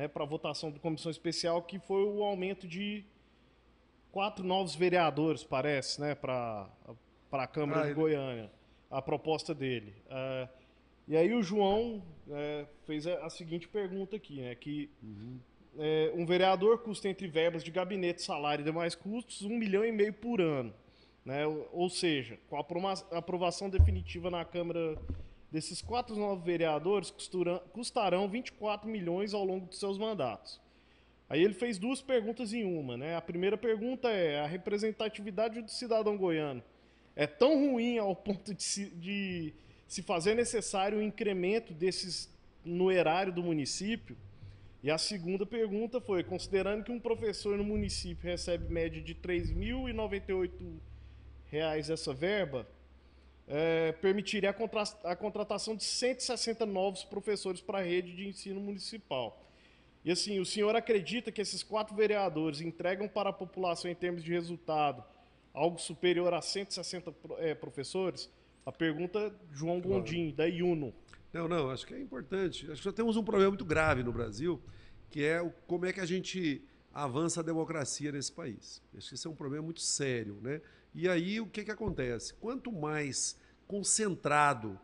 né, para a votação da comissão especial, que foi o aumento de quatro novos vereadores, parece, né, para a Câmara Ah, de Goiânia, a proposta dele. É, e aí o João é, fez a, a seguinte pergunta aqui, né, que é, um vereador custa entre verbas de gabinete, salário e demais custos um milhão e meio por ano. Né? Ou, seja, com a aprova- aprovação definitiva na Câmara desses quatro novos vereadores, custarão 24 milhões ao longo de seus mandatos. Aí ele fez duas perguntas em uma. Né? A primeira pergunta é: a representatividade do cidadão goiano é tão ruim ao ponto de se, de se fazer necessário o incremento desses no erário do município? E a segunda pergunta foi: considerando que um professor no município recebe média de 3.098 reais essa verba, eh, permitiria a, contra- a contratação de 160 novos professores para a rede de ensino municipal. E assim, o senhor acredita que esses quatro vereadores entregam para a população, em termos de resultado, algo superior a 160 pro- eh, professores? A pergunta João Gondim, da IUNO. Não, não, acho que é importante. Acho que nós temos um problema muito grave no Brasil, que é o, como é que a gente avança a democracia nesse país. Acho que esse é um problema muito sério, né? E aí o que, que acontece? Quanto mais concentrado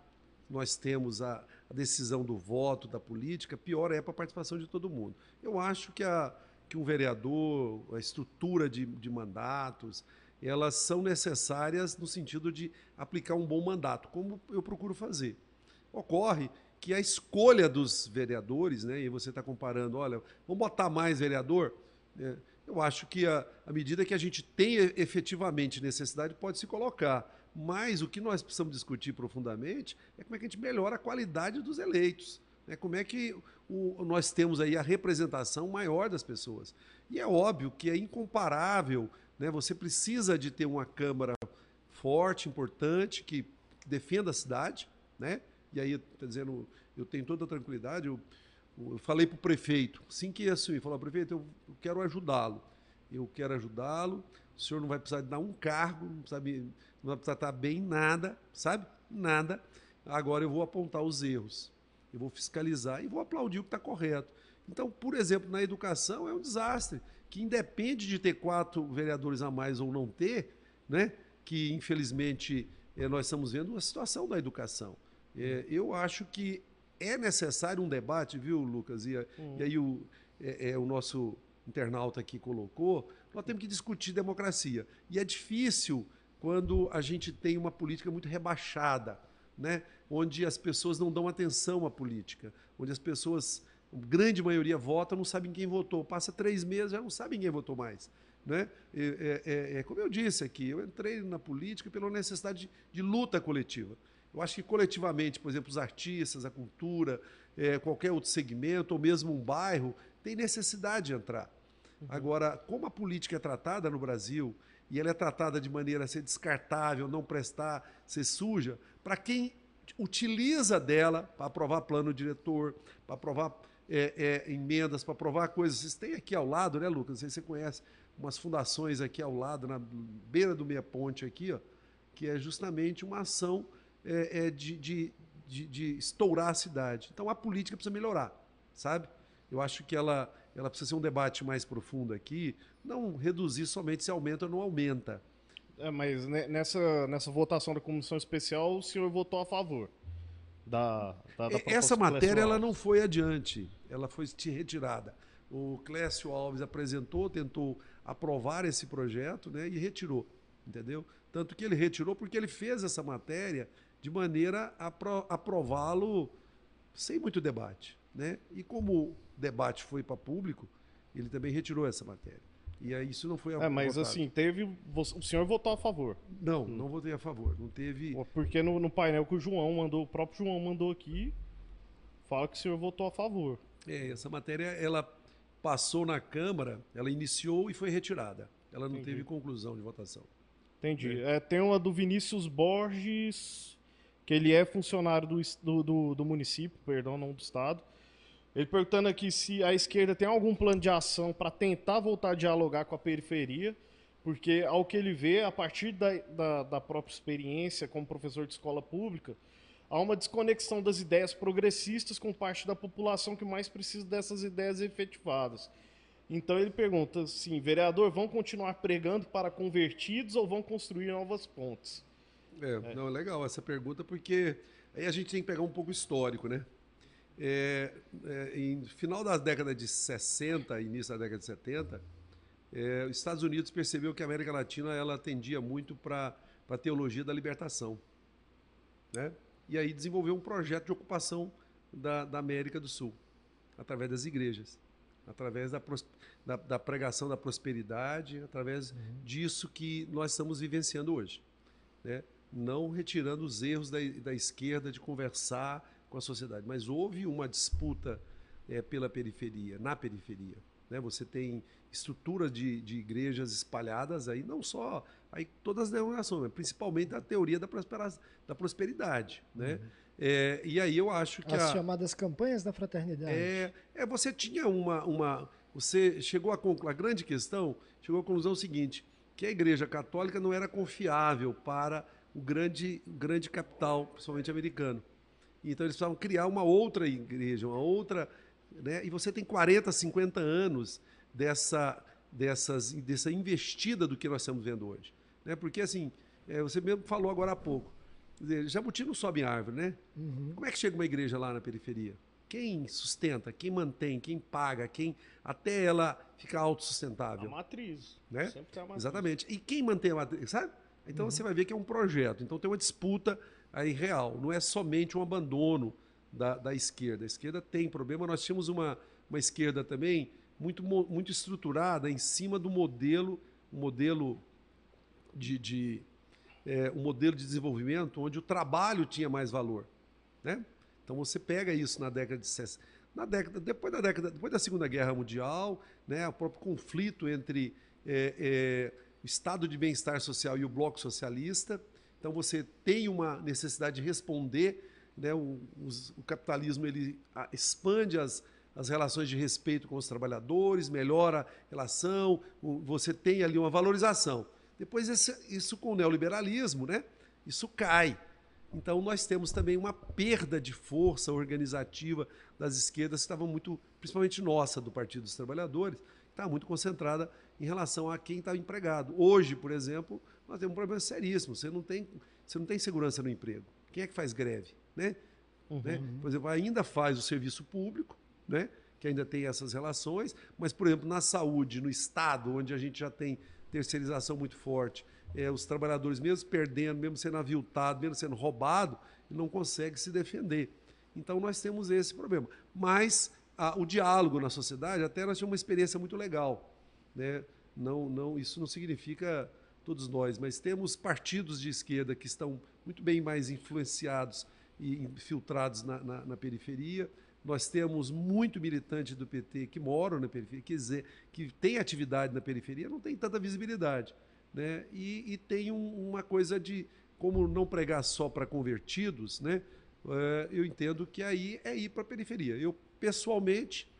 nós temos a, a decisão do voto, da política, pior é para a participação de todo mundo. Eu acho que, a, que um vereador, a estrutura de, de mandatos, elas são necessárias no sentido de aplicar um bom mandato, como eu procuro fazer ocorre que a escolha dos vereadores, né, e você está comparando, olha, vamos botar mais vereador, né, eu acho que a, à medida que a gente tem efetivamente necessidade, pode se colocar. Mas o que nós precisamos discutir profundamente é como é que a gente melhora a qualidade dos eleitos. Né, como é que o- nós temos aí a representação maior das pessoas. E é óbvio que é incomparável, né, você precisa de ter uma Câmara forte, importante, que, defenda a cidade, né? E aí, tá dizendo, eu tenho toda a tranquilidade, eu, eu falei para o prefeito, assim que assumir, falou, prefeito, eu quero ajudá-lo. Eu quero ajudá-lo, o senhor não vai precisar de dar um cargo, não, me- não vai precisar estar bem em nada, sabe? Nada. Agora eu vou apontar os erros, eu vou fiscalizar e vou aplaudir o que está correto. Então, por exemplo, na educação é um desastre, que independe de ter quatro vereadores a mais ou não ter, né? que infelizmente eh, nós estamos vendo a situação da educação. Eh, eu acho que é necessário um debate, viu, Lucas? E, a- e aí o, é, é, o nosso internauta aqui colocou, nós temos que discutir democracia. E é difícil quando a gente tem uma política muito rebaixada, né? onde as pessoas não dão atenção à política, onde as pessoas, grande maioria vota, não sabem quem votou. Passa três meses, já não sabem quem votou mais. Né? É, é- é- é como eu disse aqui, eu entrei na política pela necessidade de, de luta coletiva. Eu acho que coletivamente, por exemplo, os artistas, a cultura, é, qualquer outro segmento, ou mesmo um bairro, tem necessidade de entrar. Agora, como a política é tratada no Brasil, e ela é tratada de maneira a ser descartável, não prestar, ser suja, para quem utiliza dela para aprovar plano diretor, para aprovar é, é, emendas, para aprovar coisas. Vocês têm aqui ao lado, né, Lucas? Não sei se você conhece umas fundações aqui ao lado, na beira do Meia Ponte aqui, ó, que é justamente uma ação é, é, de, de, de, de estourar a cidade. Então a política precisa melhorar, sabe? Eu acho que ela, ela precisa ser um debate mais profundo aqui, não reduzir somente se aumenta ou não aumenta. É, mas ne- nessa, nessa votação da comissão especial, o senhor votou a favor da, da, da Essa matéria ela não foi adiante, ela foi retirada. O Clécio Alves apresentou, tentou aprovar esse projeto né, e retirou, entendeu? Tanto que ele retirou porque ele fez essa matéria de maneira a aprová-lo sem muito debate. Né? E como o debate foi para público, ele também retirou essa matéria. E aí isso não foi É, mas votado. assim, teve. O senhor votou a favor? Não, hum. não votei a favor. Não teve. Porque no, no, painel que o João mandou, o próprio João mandou aqui, fala que o senhor votou a favor. É, essa matéria, ela passou na Câmara, ela iniciou e foi retirada. Ela não Entendi. teve conclusão de votação. Entendi. É. É, tem uma do Vinícius Borges, que ele é funcionário do, do, do município, perdão, não do Estado. Ele perguntando aqui se a esquerda tem algum plano de ação para tentar voltar a dialogar com a periferia, porque, ao que ele vê, a partir da, da, da, própria experiência como professor de escola pública, há uma desconexão das ideias progressistas com parte da população que mais precisa dessas ideias efetivadas. Então ele pergunta assim, vereador, vão continuar pregando para convertidos ou vão construir novas pontes? É, é. não, é legal essa pergunta, porque aí a gente tem que pegar um pouco histórico, né? É, é, em final da década de 60, início da década de 70, é, os Estados Unidos percebeu que a América Latina ela tendia muito para a teologia da libertação. Né? E aí desenvolveu um projeto de ocupação da, da América do Sul, através das igrejas, através da, da, da pregação da prosperidade, através uhum. disso que nós estamos vivenciando hoje. Né? Não retirando os erros da, da esquerda de conversar com a sociedade. Mas houve uma disputa é, pela periferia, na periferia. Né? Você tem estruturas de, de igrejas espalhadas aí, não só aí todas as denominações, mas principalmente a teoria da, da prosperidade. Né? Uhum. É, e aí eu acho que. As a, chamadas campanhas da fraternidade. É, é você tinha uma. uma você chegou a concluir, a grande questão, chegou à conclusão seguinte: que a igreja católica não era confiável para o grande, grande capital, principalmente americano. Então eles precisavam criar uma outra igreja, uma outra. Né? E você tem 40, 50 anos dessa, dessas, dessa investida do que nós estamos vendo hoje. Né? Porque, assim, é, você mesmo falou agora há pouco. Dizer, Jabuti não sobe em árvore, né? Uhum. Como é que chega uma igreja lá na periferia? Quem sustenta, quem mantém, quem paga, quem até ela ficar autossustentável? A matriz. Né? Sempre tem a matriz. Exatamente. E quem mantém a matriz, sabe? Então uhum. você vai ver que é um projeto. Então tem uma disputa aí real. Não é somente um abandono da, da esquerda. A esquerda tem problema. Nós tínhamos uma, uma esquerda também muito, muito estruturada em cima do modelo, um modelo de, de é, um modelo de desenvolvimento onde o trabalho tinha mais valor, né? Então você pega isso na década de 60, na década depois da década depois da Segunda Guerra Mundial, né? O próprio conflito entre é, é, o Estado de bem-estar social e o Bloco Socialista, então você tem uma necessidade de responder, né? o, o capitalismo ele expande as, as relações de respeito com os trabalhadores, melhora a relação, o, você tem ali uma valorização. Depois esse, isso com o neoliberalismo, né? Isso cai. Então nós temos também uma perda de força organizativa das esquerdas que estava muito, principalmente nossa do Partido dos Trabalhadores, está muito concentrada em relação a quem está empregado. Hoje, por exemplo, nós temos um problema seríssimo. Você não tem, você não tem segurança no emprego. Quem é que faz greve? Né? Uhum. né? Por exemplo, ainda faz o serviço público, né? que ainda tem essas relações, mas, por exemplo, na saúde, no Estado, onde a gente já tem terceirização muito forte, é, os trabalhadores, mesmo perdendo, mesmo sendo aviltado, mesmo sendo roubado, não conseguem se defender. Então, nós temos esse problema. Mas a, o diálogo na sociedade, até nós tivemos uma experiência muito legal. Né? Não, não, isso não significa todos nós, mas temos partidos de esquerda que estão muito bem mais influenciados e infiltrados na, na, na periferia. Nós temos muito militante do PT que moram na periferia, quer dizer, que tem atividade na periferia, não tem tanta visibilidade. Né? E, e tem um, uma coisa de como não pregar só para convertidos, né? Uh, eu entendo que aí é ir para a periferia. Eu, pessoalmente,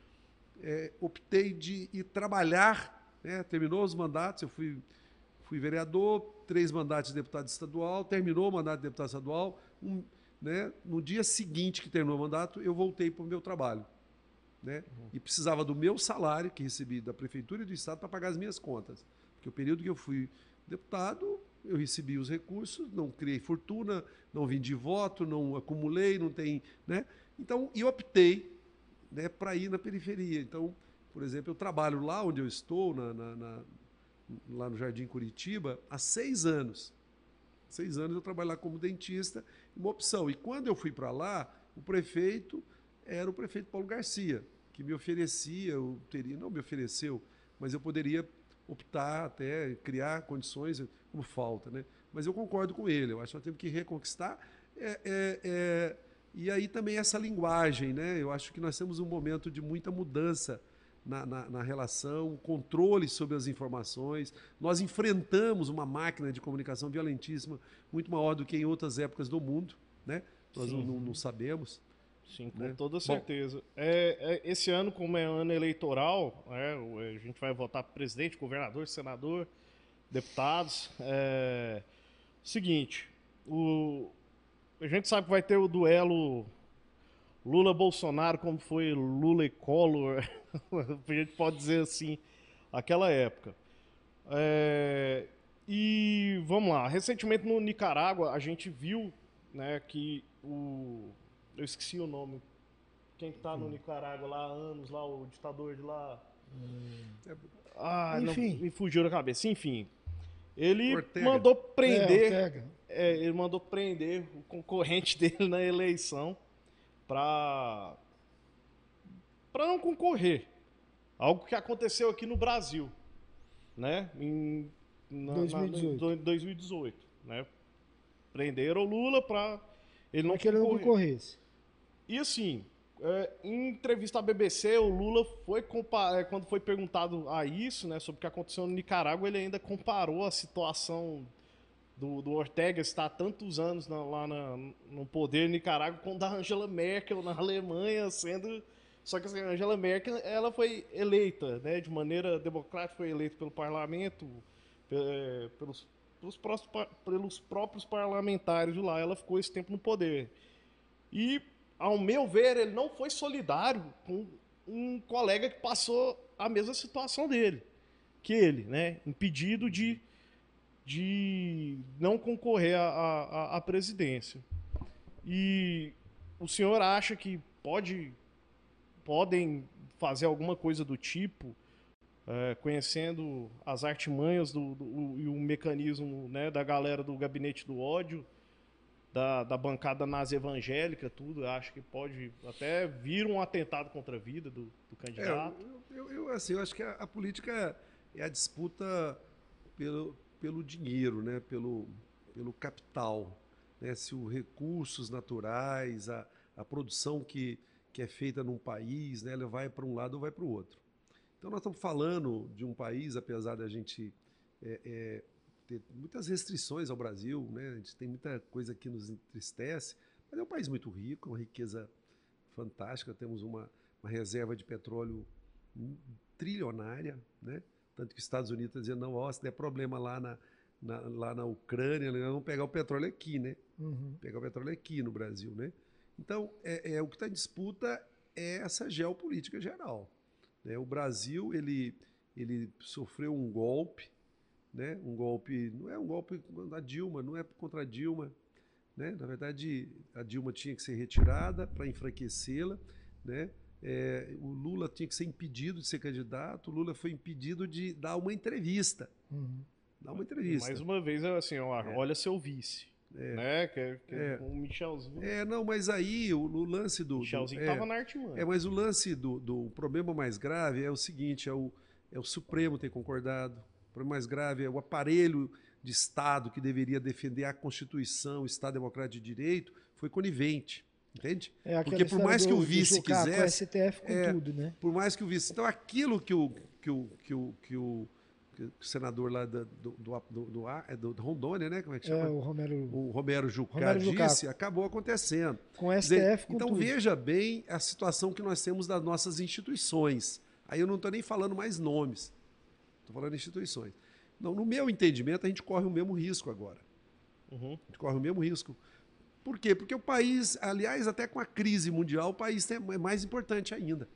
é, optei de ir trabalhar, né? terminou os mandatos, eu fui fui vereador, três mandatos de deputado estadual, terminou o mandato de deputado estadual. Um, né, no dia seguinte que terminou o mandato, eu voltei para o meu trabalho. Né? Uhum. E precisava do meu salário, que recebi da prefeitura e do estado, para pagar as minhas contas. Porque o período que eu fui deputado, eu recebi os recursos, não criei fortuna, não vendi voto, não acumulei, não tem. Né? Então, eu optei né, para ir na periferia. Então, por exemplo, eu trabalho lá onde eu estou, na, na, na lá no Jardim Curitiba há seis anos. Seis anos eu trabalho lá como dentista, uma opção. E quando eu fui para lá, o prefeito era o prefeito Paulo Garcia, que me oferecia, eu teria, não me ofereceu, mas eu poderia optar até criar condições como falta, né? Mas eu concordo com ele. Eu acho que nós temos que reconquistar. É, é, é, e aí também essa linguagem, né? Eu acho que nós temos um momento de muita mudança na, na, na, relação, controle sobre as informações. Nós enfrentamos uma máquina de comunicação violentíssima, muito maior do que em outras épocas do mundo, né? Nós não, não, sabemos. Sim, com né? toda certeza. É, é, esse ano, como é ano eleitoral, é, a gente vai votar presidente, governador, senador, deputados. É, seguinte, o, a gente sabe que vai ter o duelo Lula-Bolsonaro, como foi Lula e Collor, [laughs] a gente pode dizer assim, aquela época. É, e vamos lá, recentemente no Nicarágua a gente viu né, que o. Eu esqueci o nome. Quem está no Nicarágua lá há anos, lá, o ditador de lá. Hum. Ah, Enfim. Não, me fugiu da cabeça. Enfim. Ele Ortega. mandou prender. É, é, ele mandou prender o concorrente [laughs] dele na eleição para para não concorrer. Algo que aconteceu aqui no Brasil, né? Em na, 2018. Na, 2018, né? Prenderam o Lula para ele não que ele não concorresse. E assim, é, em entrevista à BBC, o Lula foi é, quando foi perguntado a isso, né, sobre o que aconteceu no Nicarágua, ele ainda comparou a situação do, do Ortega estar há tantos anos na, lá na, no poder Nicarágua com da Angela Merkel na Alemanha sendo só que assim, a Angela Merkel ela foi eleita né, de maneira democrática foi eleita pelo parlamento pelos, pelos, próprios, pelos próprios parlamentares lá ela ficou esse tempo no poder. E ao meu ver ele não foi solidário com um colega que passou a mesma situação dele que ele né impedido de de não concorrer à, à, presidência. E o senhor acha que pode, podem fazer alguma coisa do tipo, é, conhecendo as artimanhas do, do, e o mecanismo né, da galera do gabinete do ódio, da, da bancada nazi evangélica, tudo, acho que pode até vir um atentado contra a vida do, do candidato. É, eu, eu, assim, eu acho que a, a política é a disputa pelo, pelo dinheiro, né? pelo, pelo capital. Né? Se os recursos naturais, a, a produção que, que é feita num país, né? ela vai para um lado ou vai para o outro. Então nós estamos falando de um país, apesar da gente é, é, ter muitas restrições ao Brasil, né? a gente tem muita coisa que nos entristece, mas é um país muito rico, uma riqueza fantástica, temos uma, uma reserva de petróleo trilionária, né? Tanto que os Estados Unidos estão dizendo, não, ó, se der problema lá na, na, lá na Ucrânia, nós vamos pegar o petróleo aqui, né? Uhum. Pegar o petróleo aqui no Brasil, né? Então, é, é o que está em disputa é essa geopolítica geral. Né? O Brasil, ele, ele sofreu um golpe, né? Um golpe, não é um golpe da Dilma, não é contra a Dilma, né? Na verdade, a Dilma tinha que ser retirada para enfraquecê-la, né? É, o Lula tinha que ser impedido de ser candidato, o Lula foi impedido de dar uma entrevista. Uhum. Dar uma entrevista. Mais uma vez, é assim, ó, é. olha seu vice. É. Né? Que, é, que é. um Michelzinho. É, não, mas aí o, o lance do. Michelzinho do, é, tava na arte, mano. É, mas o lance do, do problema mais grave é o seguinte: é o, é o Supremo ter concordado. O problema mais grave é o aparelho de Estado que deveria defender a Constituição, o Estado Democrático de Direito, foi conivente. Entende? É Porque por mais do, que o vice quisesse. Com STF com é, tudo, né? Por mais que o vice. Então, aquilo que o, que o, que o, que o, que o senador lá do, do, do, do, é do, do Rondônia, né? Como é que chama? É, o Romero, o Romero Jucá Romero disse, acabou acontecendo. Com STF, dizer, com Então, tudo. veja bem a situação que nós temos das nossas instituições. Aí eu não estou nem falando mais nomes. Estou falando instituições. Não, no meu entendimento, a gente corre o mesmo risco agora. Uhum. A gente corre o mesmo risco por quê? Porque o país, aliás, até com a crise mundial, o país é mais importante ainda.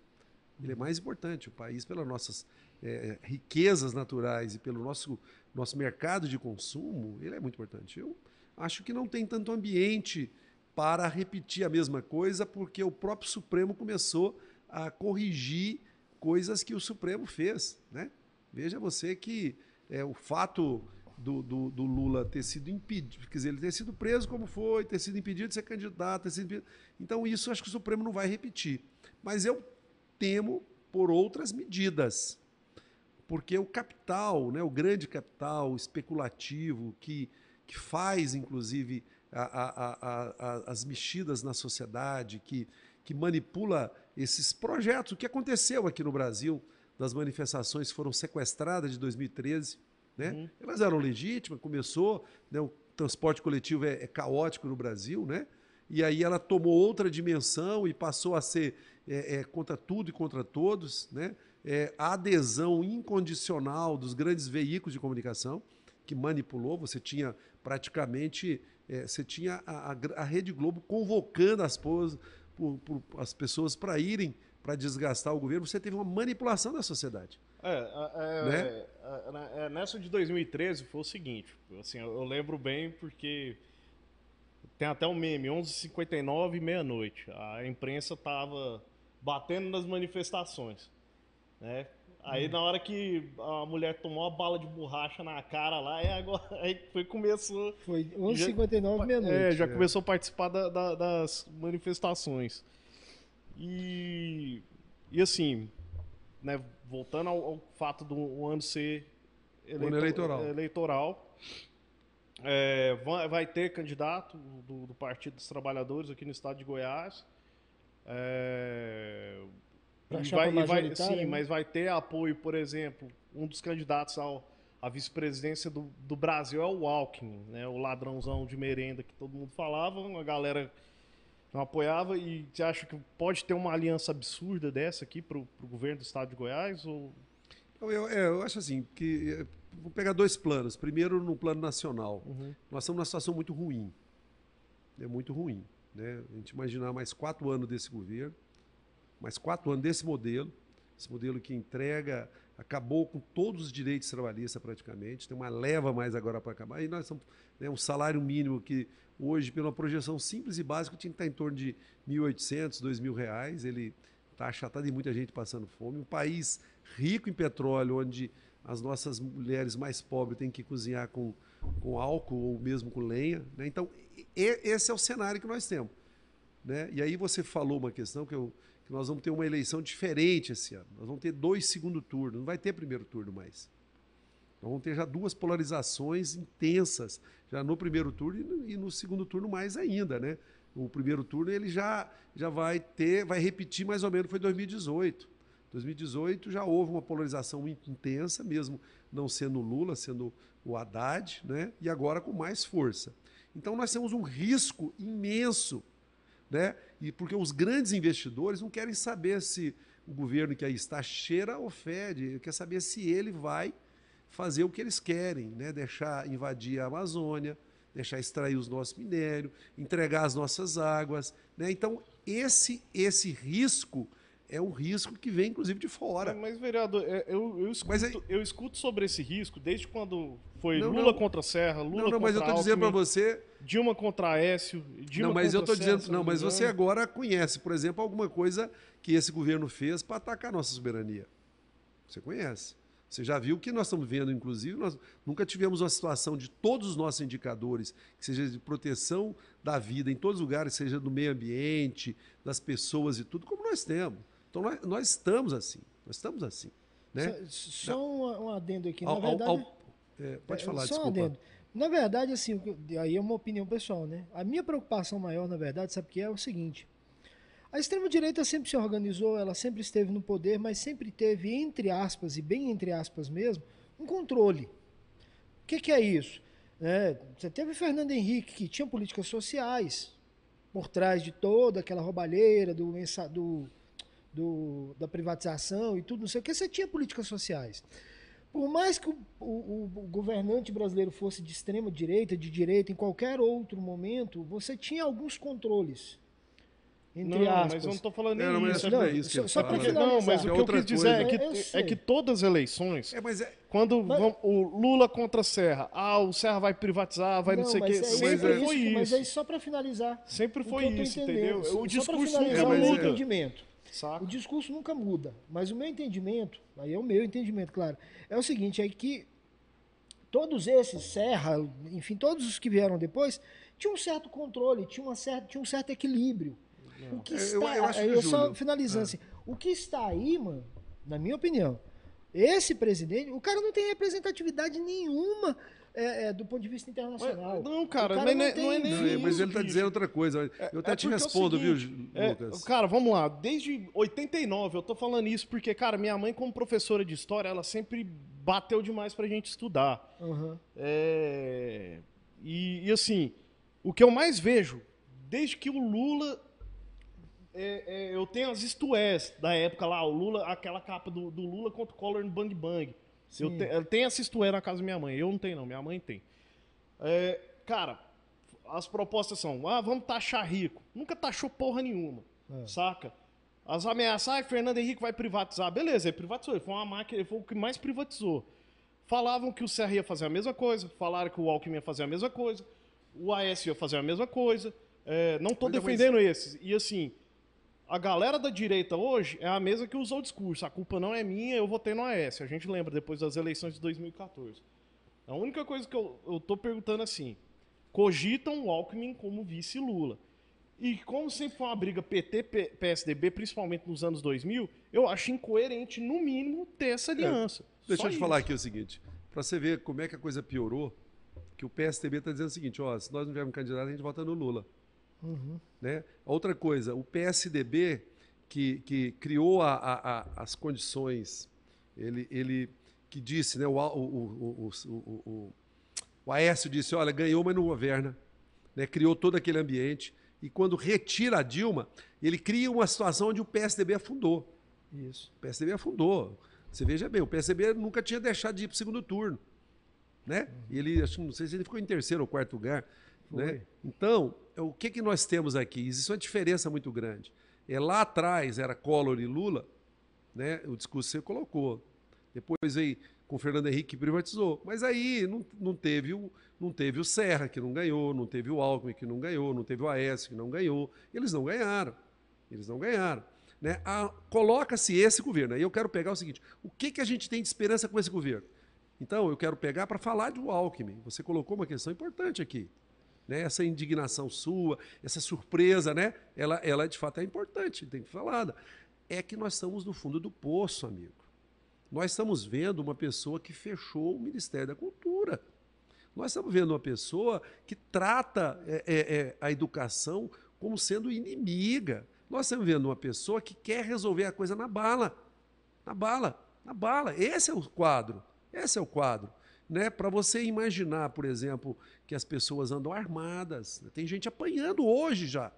Ele é mais importante. O país, pelas nossas é, riquezas naturais e pelo nosso, nosso mercado de consumo, ele é muito importante. Eu acho que não tem tanto ambiente para repetir a mesma coisa, porque o próprio Supremo começou a corrigir coisas que o Supremo fez. Né? Veja você que é, o fato do, do, do, Lula ter sido impedido, quer dizer, ele ter sido preso como foi, ter sido impedido de ser candidato, ter sido impedido. Então, isso acho que o Supremo não vai repetir. Mas eu temo por outras medidas. Porque o capital, né, o grande capital especulativo, que, que faz, inclusive, a, a, a, as mexidas na sociedade, que, que manipula esses projetos. O que aconteceu aqui no Brasil, das manifestações que foram sequestradas de 2013, né? Uhum. Elas eram legítimas, começou, né, o transporte coletivo é, é, caótico no Brasil, né? E aí ela tomou outra dimensão e passou a ser é, é, contra tudo e contra todos, né? É, a adesão incondicional dos grandes veículos de comunicação que manipulou, você tinha praticamente, é, você tinha a, a, a, Rede Globo convocando as, por, por, as pessoas para irem para desgastar o governo, você teve uma manipulação da sociedade. É, é, né? é, nessa de 2013 foi o seguinte, assim, eu lembro bem porque tem até um meme, 11h59 e meia-noite. A imprensa tava batendo nas manifestações, né? Aí hum. na hora que a mulher tomou a bala de borracha na cara lá, é agora, [laughs] aí foi começou... Foi 11h59 meia-noite. É, já é. começou a participar da, da, das manifestações. E, e assim, né, voltando ao, ao fato do ano ser eleito, eleitoral, eleitoral é, vai, vai, ter candidato do, do, Partido dos Trabalhadores aqui no estado de Goiás. É, e vai, e vai, sim, né? mas vai ter apoio, por exemplo, um dos candidatos ao, à vice-presidência do, do, Brasil é o Alckmin, né, o ladrãozão de merenda que todo mundo falava, uma galera não apoiava e você acha que pode ter uma aliança absurda dessa aqui para o governo do estado de Goiás? Ou... Eu, eu, é, eu acho assim, que é, vou pegar dois planos. Primeiro, no plano nacional. Uhum. Nós estamos numa situação muito ruim. É muito ruim. Né? A gente imaginar mais quatro anos desse governo, mais quatro anos desse modelo, esse modelo que entrega, acabou com todos os direitos trabalhistas praticamente, tem uma leva mais agora para acabar. E nós estamos, né, um salário mínimo que Hoje, pela projeção simples e básica, tinha que estar em torno de R$ 1.800, R$ 2.000. Ele está achatado e muita gente passando fome. Um país rico em petróleo, onde as nossas mulheres mais pobres têm que cozinhar com, com álcool ou mesmo com lenha. Né? Então, e, esse é o cenário que nós temos. Né? E aí você falou uma questão que, eu, que nós vamos ter uma eleição diferente esse ano. Nós vamos ter dois segundo turno, não vai ter primeiro turno mais. Nós vamos ter já duas polarizações intensas, já no primeiro turno e no, segundo turno mais ainda, né? O primeiro turno ele já, já vai ter, vai repetir mais ou menos, foi 2018. 2018 já houve uma polarização muito intensa, mesmo não sendo Lula, sendo o Haddad, né? E agora com mais força. Então nós temos um risco imenso, né? E porque os grandes investidores não querem saber se o governo que aí está cheira ou fede, quer saber se ele vai fazer o que eles querem, né? deixar invadir a Amazônia, deixar extrair os nossos minérios, entregar as nossas águas. Né? Então, esse, esse risco é um risco que vem, inclusive, de fora. Mas, vereador, é, eu, eu, escuto, aí... eu escuto sobre esse risco desde quando foi não, Lula não, contra Serra, Lula não, não, mas eu estou dizendo para você... Dilma contra Aécio, Dilma Não, mas eu estou dizendo... Não, mas você agora conhece, por exemplo, alguma coisa que esse governo fez para atacar a nossa soberania. Você conhece. Você já viu que nós estamos vendo, inclusive, nós nunca tivemos uma situação de todos os nossos indicadores, que seja de proteção da vida em todos os lugares, seja do meio ambiente, das pessoas e tudo, como nós temos. Então nós, nós estamos assim, nós estamos assim. Né? Só, só um, um, adendo aqui, na ao, verdade. Ao, é, pode falar, só desculpa. Um adendo. Na verdade, assim, aí é uma opinião pessoal, né? A minha preocupação maior, na verdade, sabe o que é? É o seguinte. A extrema-direita sempre se organizou, ela sempre esteve no poder, mas sempre teve, entre aspas, e bem entre aspas mesmo, um controle. O que, que é isso? É, você teve Fernando Henrique, que tinha políticas sociais por trás de toda aquela roubalheira do, do, do, da privatização e tudo, não sei o que, você tinha políticas sociais. Por mais que o, o, o, governante brasileiro fosse de extrema direita, de direita, em qualquer outro momento, você tinha alguns controles. Entre não, aspas. mas eu não estou falando nem não, isso. Não, é isso só, só para Não, mas o que eu quis dizer é que, é que todas as eleições, é, mas é... quando mas... Vão, o Lula contra a Serra, ah, o Serra vai privatizar, vai não, não sei o quê. É sempre isso, foi isso. Mas é só para finalizar. Sempre foi isso, entendeu? O discurso nunca é, o meu entendimento. Saca? O discurso nunca muda. Mas o meu entendimento, aí é o meu entendimento, claro, é o seguinte, é que todos esses, Serra, enfim, todos os que vieram depois, tinham um certo controle, tinha, uma certa, tinha um certo equilíbrio. O que Eu- está, eu acho que, eu só finalizando é. assim, o que está aí, mano, na minha opinião, esse presidente, o cara não tem representatividade nenhuma é, é, do ponto de vista internacional. Não, cara, cara mas não não, é- não é nem Não, é, mas ele está dizendo outra coisa. Eu até é te é respondo, viu, seguinte, É, Lucas? cara, vamos lá. Desde 89 eu tô falando isso porque, cara, minha mãe, como professora de história, ela sempre bateu demais pra gente estudar. É, E, e, assim, o que eu mais vejo, desde que o Lula. é, é, eu tenho as isto-és da época lá, o Lula, aquela capa do, do Lula contra o Collor no Bang Bang. Eu, Sim. te, eu tenho essa na casa da minha mãe. Eu não tenho, não. Minha mãe tem. É, cara, as propostas são: ah, vamos taxar rico. Nunca taxou porra nenhuma. É. Saca? As ameaças, ah, Fernando Henrique vai privatizar. Beleza, ele privatizou. Ele foi uma máquina, ele foi o que mais privatizou. Falavam que o Serra ia fazer a mesma coisa, falaram que o Alckmin ia fazer a mesma coisa, o Aécio ia fazer a mesma coisa. É, não mas- defendendo esses. E assim, a galera da direita hoje é a mesma que usou o discurso. A culpa não é minha, eu votei no Aécio. A gente lembra depois das eleições de 2014. A única coisa que eu, eu tô perguntando assim: cogitam o Alckmin como vice Lula. E como sempre foi uma briga PT-PSDB, principalmente nos anos 2000, eu acho incoerente, no mínimo, ter essa aliança. Deixa Só eu te isso. falar aqui o seguinte, para você ver como é que a coisa piorou, que o PSDB está dizendo o seguinte, ó, se nós não tivermos candidato, a gente vota no Lula. Uhum. Né? Outra coisa, o PSDB, que, que criou a- a- a- as condições, ele, ele que disse, né, o, o, o, o, Aécio disse, olha, ganhou, mas não governa. Né? Criou todo aquele ambiente. E quando retira a Dilma, ele cria uma situação onde o PSDB afundou. Isso. O PSDB afundou. Você veja bem, o PSDB nunca tinha deixado de ir para o segundo turno. Né? E ele, não sei se ele ficou em terceiro ou quarto lugar. Né? Então, o que, que nós temos aqui? Existe uma diferença muito grande. É, lá atrás era Collor e Lula, né? o discurso que você colocou. Depois veio com o Fernando Henrique que privatizou. Mas aí não, não, teve o, não teve o Serra, que não ganhou, não teve o Alckmin, que não ganhou, não teve o Aécio, que não ganhou. Eles não ganharam. Eles não ganharam. Né? Coloca-se esse governo. Aí eu quero pegar o seguinte: o que, que a gente tem de esperança com esse governo? Então, eu quero pegar para falar do Alckmin. Você colocou uma questão importante aqui. Né? Essa indignação sua, essa surpresa, né? ela, ela de fato é importante, tem que ser falada. É que nós estamos no fundo do poço, amigo. Nós estamos vendo uma pessoa que fechou o Ministério da Cultura. Nós estamos vendo uma pessoa que trata é, é, é, a educação como sendo inimiga. Nós estamos vendo uma pessoa que quer resolver a coisa na bala. Na bala, na bala. Esse é o quadro. Esse é o quadro. Né? Para você imaginar, por exemplo, que as pessoas andam armadas. Tem gente apanhando hoje já.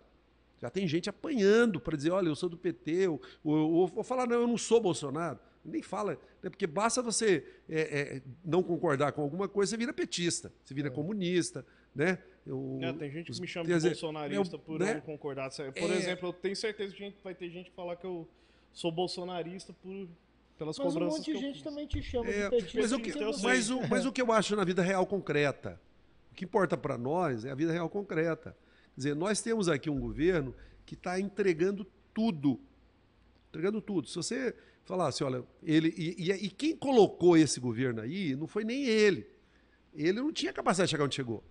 Já tem gente apanhando para dizer, olha, eu sou do PT, ou, ou, ou, ou falar, não, eu não sou Bolsonaro. Nem fala, né? porque basta você é, é, não concordar com alguma coisa, você vira petista, você vira comunista, né? Eu- É, tem gente que me chama de dizer, bolsonarista eu- por né? não concordar. Por É. exemplo, eu tenho certeza que vai ter gente que falar que eu sou bolsonarista por, pelas Mas um cobranças monte que de eu gente fiz. também te chama É, de petista. mas, o que, mas, o, mas [laughs] o que eu acho na vida real concreta, o que importa para nós é a vida real concreta. Quer dizer, nós temos aqui um governo que está entregando tudo. Entregando tudo. Se você falasse, olha, ele. E, e- e quem colocou esse governo aí não foi nem ele. Ele não tinha capacidade de chegar onde chegou.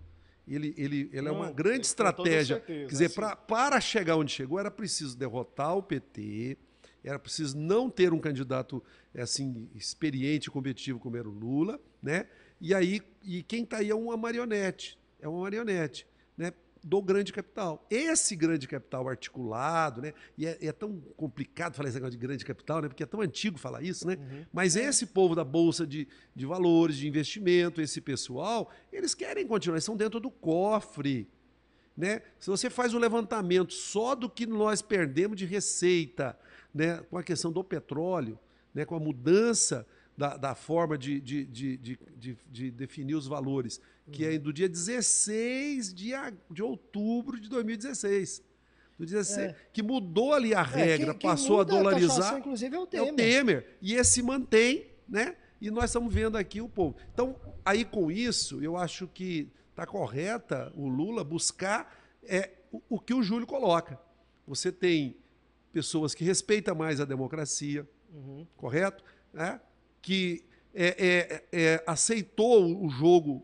Ele, ele, ele é Não, uma com grande estratégia. certeza, Quer dizer, assim. pra, para chegar onde chegou, era preciso derrotar o PT, era preciso não ter um candidato assim experiente e competitivo como era o Lula, né? E aí, e quem está aí é uma marionete, é uma marionete, né? Do grande capital. Esse grande capital articulado, né? E é, é tão complicado falar esse negócio de grande capital, né? Porque é tão antigo falar isso, né? Mas esse povo da Bolsa de, de Valores, de investimento, esse pessoal, eles querem continuar, eles estão dentro do cofre. Né? Se você faz o levantamento só do que nós perdemos de receita né, com a questão do petróleo, né, com a mudança da, da forma de, de, de, de, de- de definir os valores, que é do dia 16 de, a- de outubro de 2016. Do 16, É. Que mudou ali a É, regra, quem passou a muda taxação, dolarizar. inclusive, é o É Temer. o Temer. E esse mantém, né? E nós estamos vendo aqui o povo. Então, aí com isso, eu acho que está correta o Lula buscar é, o, o que o Júlio coloca. Você tem pessoas que respeitam mais a democracia, Uhum. correto? Né? Que é, é, é, aceitou o jogo,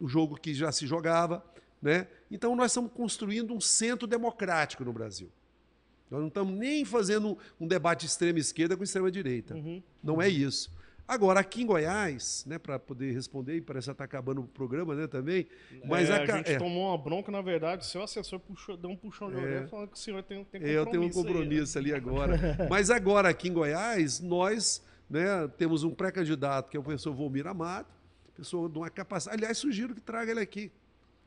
o jogo que já se jogava, né? Então nós estamos construindo um centro democrático no Brasil. Nós não estamos nem fazendo um debate extrema esquerda com extrema direita. Uhum. Não é isso. Agora, aqui em Goiás, né, para poder responder, e parece que está acabando o programa né, também, mas É, a, a, gente é, tomou uma bronca, na verdade, seu assessor puxou, deu um puxão de É. orelha falando que o senhor tem, tem eu tenho um compromisso aí, né? compromisso ali agora. [laughs] Mas agora, aqui em Goiás, nós né, temos um pré-candidato, que é o professor Volmir Amado, pessoa de uma capacidade. Aliás, sugiro que traga ele aqui.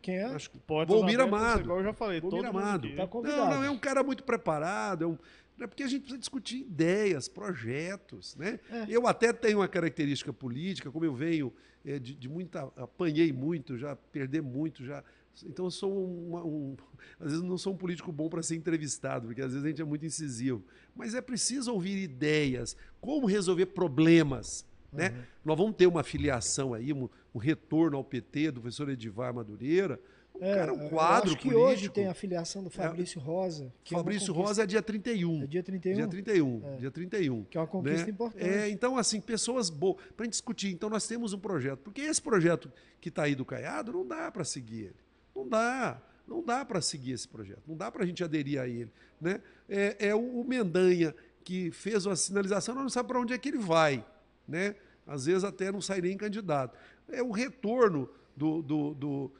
Quem é? Acho que Volmir Amado. Igual eu já falei, Volmir Amado. Tá Não, não, é um cara muito preparado, é um, é porque a gente precisa discutir ideias, projetos, né? É. Eu até tenho uma característica política, como eu venho é, de, de muita, apanhei muito, já perder muito, já, então eu sou uma- um, [laughs] às vezes não sou um político bom para ser entrevistado, porque às vezes a gente é muito incisivo, mas é preciso ouvir ideias, como resolver problemas, né? Uhum. Nós vamos ter uma filiação aí, um, um retorno ao PT do professor Edivar Madureira, o cara é quadro acho que político. hoje tem a filiação do Fabrício Rosa. Que é uma Fabrício conquista- Rosa é dia 31. É dia 31? Dia 31. Dia 31. Que é uma conquista né? importante. É, então, assim, pessoas boas. Para a gente discutir. Então, nós temos um projeto. Porque esse projeto que está aí do Caiado, não dá para seguir ele. Não dá. Não dá para seguir esse projeto. Não dá para a gente aderir a ele. Né? É, é o, o Mendanha que fez uma sinalização, nós não sabemos para onde é que ele vai. Né? Às vezes até não sai nem candidato. É o retorno do, do, do,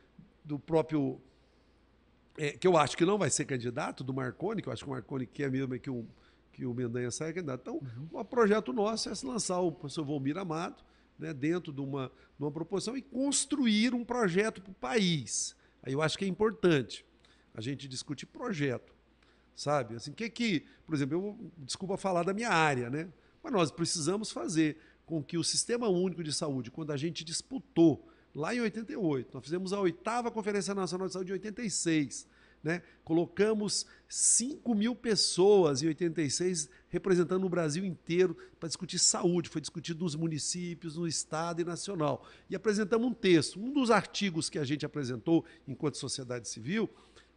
do próprio é, que eu acho que não vai ser candidato do Marconi, que eu acho que o Marconi quer mesmo é que o, que o Mendanha saia candidato. Então, Uhum. o projeto nosso é se lançar o professor Volmir Amado né, dentro de uma, de uma proposição e construir um projeto para o país. Aí eu acho que é importante a gente discutir projeto, sabe? Assim, que que, por exemplo, eu desculpa falar da minha área, né? Mas nós precisamos fazer com que o Sistema Único de Saúde, quando a gente disputou lá em 88, nós fizemos a oitava Conferência Nacional de Saúde em 86, né? Colocamos 5 mil pessoas em 86 representando o Brasil inteiro para discutir saúde. Foi discutido nos municípios, no estado e nacional. E apresentamos um texto. Um dos artigos que a gente apresentou enquanto sociedade civil,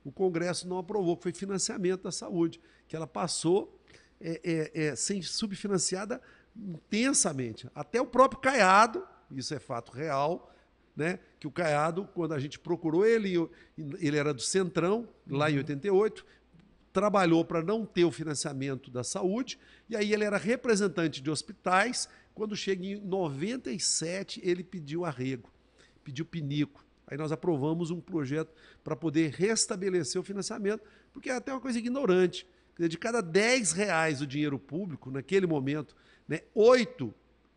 o Congresso não aprovou, que foi financiamento da saúde, que ela passou é, é, é, sem subfinanciada intensamente. Até o próprio Caiado, isso é fato real, né? que o Caiado, quando a gente procurou ele, ele era do Centrão, lá em 88, trabalhou para não ter o financiamento da saúde, e aí ele era representante de hospitais. Quando chega em 97, ele pediu arrego, pediu pinico. Aí nós aprovamos um projeto para poder restabelecer o financiamento, porque é até uma coisa ignorante. De cada 10 reais do dinheiro público, naquele momento, né, 8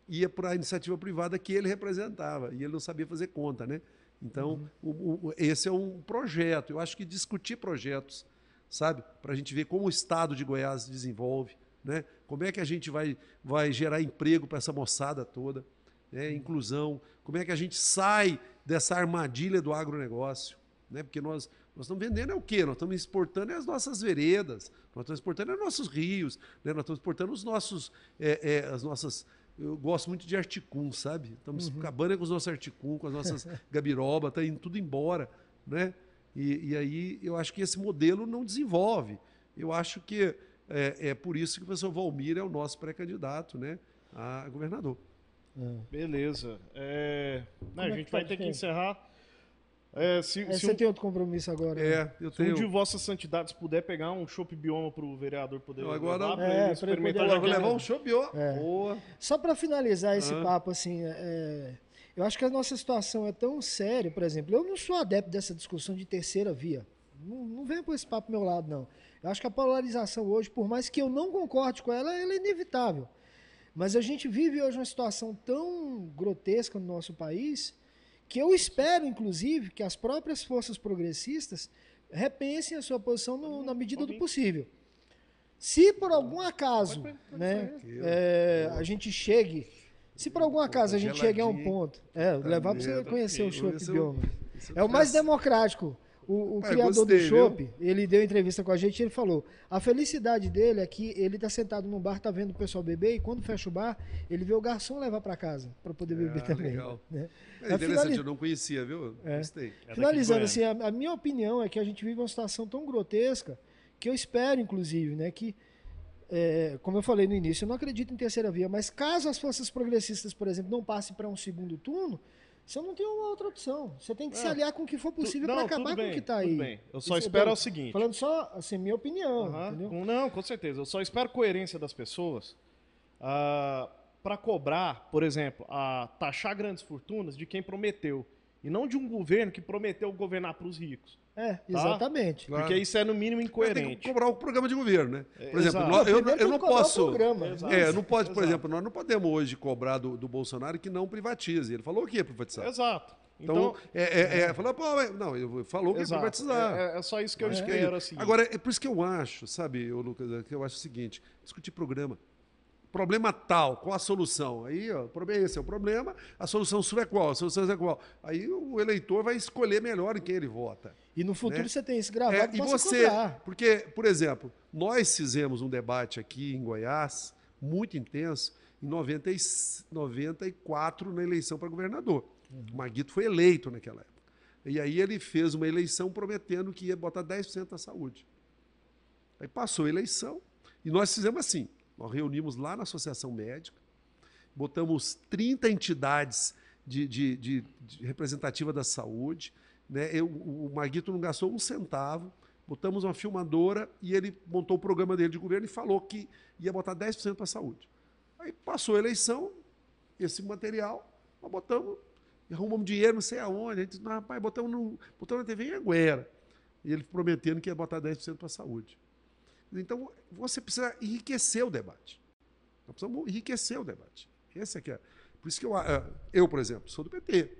ia para a iniciativa privada que ele representava, e ele não sabia fazer conta. Né? Então, o- o- esse é um projeto. Eu acho que discutir projetos, sabe, para a gente ver como o Estado de Goiás desenvolve, né? como é que a gente vai, vai gerar emprego para essa moçada toda, né? inclusão, como é que a gente sai dessa armadilha do agronegócio, né? porque nós, nós estamos vendendo é o quê? Nós estamos exportando é as nossas veredas, nós estamos exportando é os nossos rios, né? nós estamos exportando os nossos, é, é, as nossas... Eu gosto muito de articum, sabe? Estamos acabando com os nossos articum, com as nossas [laughs] gabiroba, está indo tudo embora, né? E, e aí eu acho que esse modelo não desenvolve. Eu acho que é, é por isso que o professor Valmir é o nosso pré-candidato, né? A governador. Beleza. É, né, é a que gente tá vai de ter que encerrar. É, se, É, se você um, tem outro compromisso agora. né? É, eu se um tenho. de vossas santidades puder pegar um chopp bioma para o vereador poder Não, agora- levar É, ele experimentar. levar um chopiô. É. Boa. Só para finalizar esse Ah. papo, assim, é, eu acho que a nossa situação é tão séria, por exemplo, eu não sou adepto dessa discussão de terceira via. Não, não venha por esse papo pro meu lado, não. Eu acho que a polarização hoje, por mais que eu não concorde com ela, ela é inevitável. Mas a gente vive hoje uma situação tão grotesca no nosso país que eu espero, inclusive, que as próprias forças progressistas repensem a sua posição no- na medida do possível. Se por algum acaso né, é, a gente chegue, se por algum acaso a gente chegue a um ponto, é, levar para você conhecer o é o- Bioma. É o mais democrático. O, o Pai, criador gostei, do? Chopp, ele deu entrevista com a gente e ele falou: a felicidade dele é que ele tá sentado num bar, tá vendo o pessoal beber, e quando fecha o bar, ele vê o garçom levar para casa para poder beber Ah, também. legal. né? É interessante, finali- eu não conhecia, viu? É. Gostei. É Finalizando, assim, a, a minha opinião é que a gente vive uma situação tão grotesca que eu espero, inclusive, né, que é, como eu falei no início, eu não acredito em terceira via, mas caso as forças progressistas, por exemplo, não passem para um segundo turno, você não tem uma outra opção. Você tem que se É. aliar com o que for possível para acabar tudo com o bem, que está aí. bem. Eu só Isso, espero eu- o seguinte. Falando só, assim, minha opinião, Não, com certeza. Eu só espero coerência das pessoas para cobrar, por exemplo, a taxar grandes fortunas de quem prometeu. E não de um governo que prometeu governar para os ricos. É, exatamente. Claro. Porque isso é, no mínimo, Mas tem que incoerente. cobrar o programa de governo, né? Por exemplo, exato. nós- eu, eu tem não que cobrar o posso. programa. Exato. É, não pode, por exemplo, nós não podemos hoje cobrar do, do Bolsonaro que não privatize. Ele falou que ia privatizar. Exato. Então, Então, é, é, é, falou, pô, mas- não, ele falou que ia privatizar. É, é só isso que eu é espero, isso. assim. Agora, é por isso que eu acho, sabe, ô Lucas, é que eu acho o seguinte: discutir programa. Problema tal, qual a solução? Aí, ó, é esse, é o problema, a solução sua é qual? A solução é qual? Aí o eleitor vai escolher melhor em quem ele vota. E no futuro Né? você tem isso É, gravado e pra você, cobrar. porque, por exemplo, nós fizemos um debate aqui em Goiás, muito intenso, em 90 e- 94, na eleição para governador. O Maguito foi eleito naquela época. E aí ele fez uma eleição prometendo que ia botar 10% na saúde. Aí passou a eleição e nós fizemos assim: nós reunimos lá na Associação Médica, botamos 30 entidades de, de, de, de representativa da saúde. Né? Eu, o Maguito não gastou um centavo, botamos uma filmadora e ele montou o programa dele de governo e falou que ia botar 10% para a saúde. Aí passou a eleição, esse material, nós botamos, arrumamos dinheiro, não sei aonde. A gente disse, "Não, rapaz, botamos, no, botamos na TV em Anguera. E ele prometendo que ia botar 10% para a saúde. Então, você precisa enriquecer o debate. Nós precisamos enriquecer o debate. Esse que é. Por isso que eu, eu, por exemplo, sou do PT.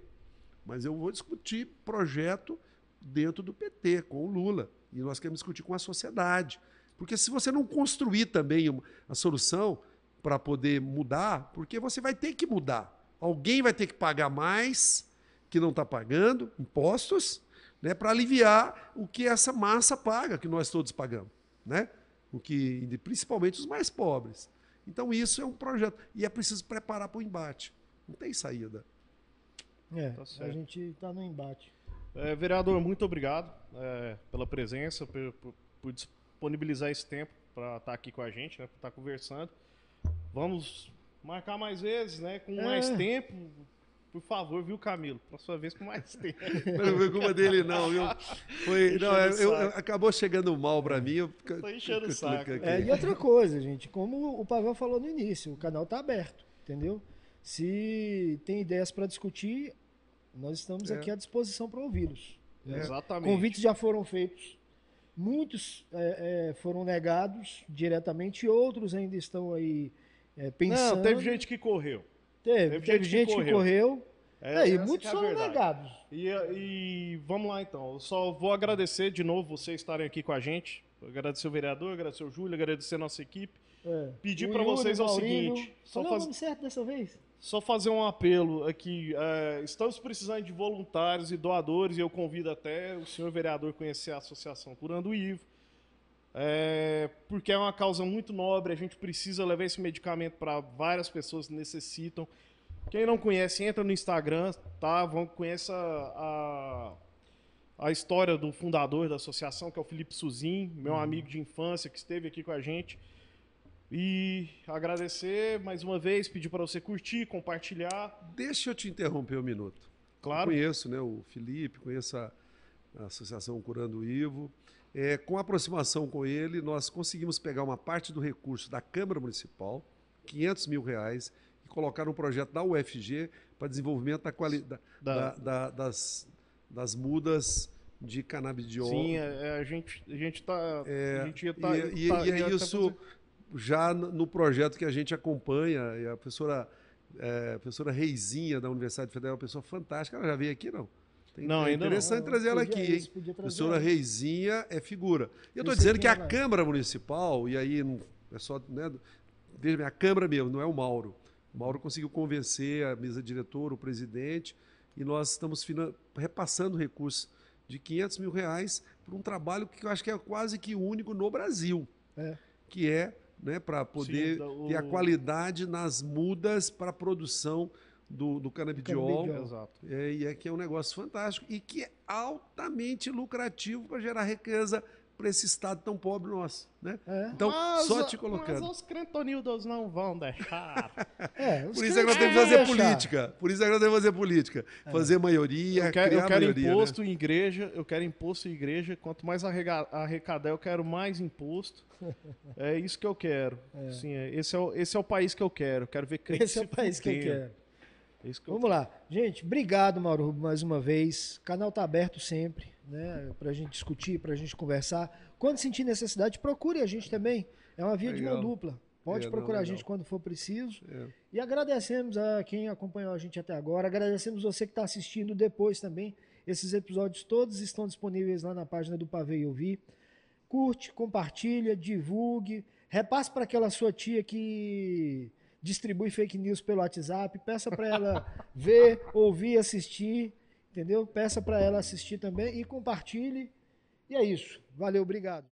Mas eu vou discutir projeto dentro do PT, com o Lula. E nós queremos discutir com a sociedade. Porque se você não construir também a solução para poder mudar, porque você vai ter que mudar. Alguém vai ter que pagar mais que não está pagando, impostos, né, para aliviar o que essa massa paga, que nós todos pagamos. Né? O que, principalmente os mais pobres. Então, isso é um projeto. E é preciso preparar para o embate. Não tem saída. É, Tá a gente está no embate. É, vereador, muito obrigado é, pela presença, por, por- por disponibilizar esse tempo para estar aqui com a gente, né, para estar conversando. Vamos marcar mais vezes, né, com É. mais tempo. Por favor, viu, Camilo? Próxima vez com mais tempo. [laughs] Não foi culpa dele, não, viu? Foi, não, é, eu- saco. acabou chegando mal para mim. Eu, Tô enchendo o saco. É, e outra coisa, gente, como o Pavel falou no início, o canal está aberto, entendeu? Se tem ideias para discutir, nós estamos É. aqui à disposição para ouvi-los. né? Exatamente. Convites já foram feitos, muitos é, é, foram negados diretamente, outros ainda estão aí é, pensando. Não, teve gente que correu. Teve, teve teve gente que gente que correu. É, e muitos é foram negados. E, e vamos lá então. Eu só vou agradecer de novo vocês estarem aqui com a gente. Agradecer o vereador, agradecer o Júlio, agradecer a nossa equipe. É. Pedir Yuri, vocês é o seguinte, só faz- o nome certo dessa vez? Só fazer um apelo aqui. é, estamos precisando de voluntários e doadores, e eu convido até o senhor vereador conhecer a Associação Curando o Ivo. É, porque é uma causa muito nobre, a gente precisa levar esse medicamento para várias pessoas que necessitam. Quem não conhece, entra no Instagram, tá? Vão conheça a, a história do fundador da associação, que é o Felipe Suzin, meu amigo de infância, que esteve aqui com a gente. E agradecer mais uma vez, pedir para você curtir, compartilhar. Deixa eu te interromper um minuto. Claro. Eu conheço né, o Felipe, conheço a, a Associação Curando o Ivo. É, com a aproximação com ele, nós conseguimos pegar uma parte do recurso da Câmara Municipal, 500 mil reais, e colocar no projeto da UFG para desenvolvimento da da- Da- da- da- das, das mudas de canabidiol. Sim, é, é, a gente a gente tá a gente ia E, tá, e- tá- e ia é isso fazer- já no projeto que a gente acompanha, e a professora, é, a professora Reizinha da Universidade Federal é uma pessoa fantástica. Ela já veio aqui, não? Tem, Não, é ainda não. interessante trazer ela Podia- aqui, hein? trazer Professora ela. Reizinha é figura. E eu estou dizendo quem que a ela é. Câmara Municipal, e aí não é só. Né, veja bem, a Câmara mesmo, não é o Mauro. O Mauro conseguiu convencer a mesa diretora, o presidente, e nós estamos finan- repassando recursos de 500 mil reais para um trabalho que eu acho que é quase que único no Brasil, É. que é né, para poder da- o- ter a qualidade nas mudas para a produção do, do canabidiol. Canabidiol. Exato. É, e é que é um negócio fantástico e que é altamente lucrativo para gerar riqueza para esse estado tão pobre nosso, né? É. Então, Mas- só te colocando. Mas os crentonildos não vão deixar. [laughs] É, os Por isso é que nós temos que fazer deixar. política. Por isso é que nós temos que fazer política. Fazer maioria, Eu quero, criar eu quero maioria. né? imposto em igreja, eu quero imposto em igreja. Quanto mais arrecadar, eu quero mais imposto. [laughs] É isso que eu quero. Sim, é- esse, é o, esse é o país que eu quero. Eu quero ver crente Esse é o país que eu quero. É isso que eu Vamos lá. Gente, obrigado, Mauro Rubio, mais uma vez. O canal tá aberto sempre, né? Pra gente discutir, pra gente conversar. Quando sentir necessidade, procure a gente também. É uma via de Legal. mão dupla. Pode É, não, procurar a gente quando for preciso. É. E agradecemos a quem acompanhou a gente até agora. Agradecemos você que está assistindo depois também. Esses episódios todos estão disponíveis lá na página do Pavê e Ouvir. Curte, compartilha, divulgue. Repasse para aquela sua tia que distribui fake news pelo WhatsApp. Peça para ela [laughs] ver, ouvir, assistir. Entendeu? Peça para ela assistir também e compartilhe. E é isso. Valeu, obrigado.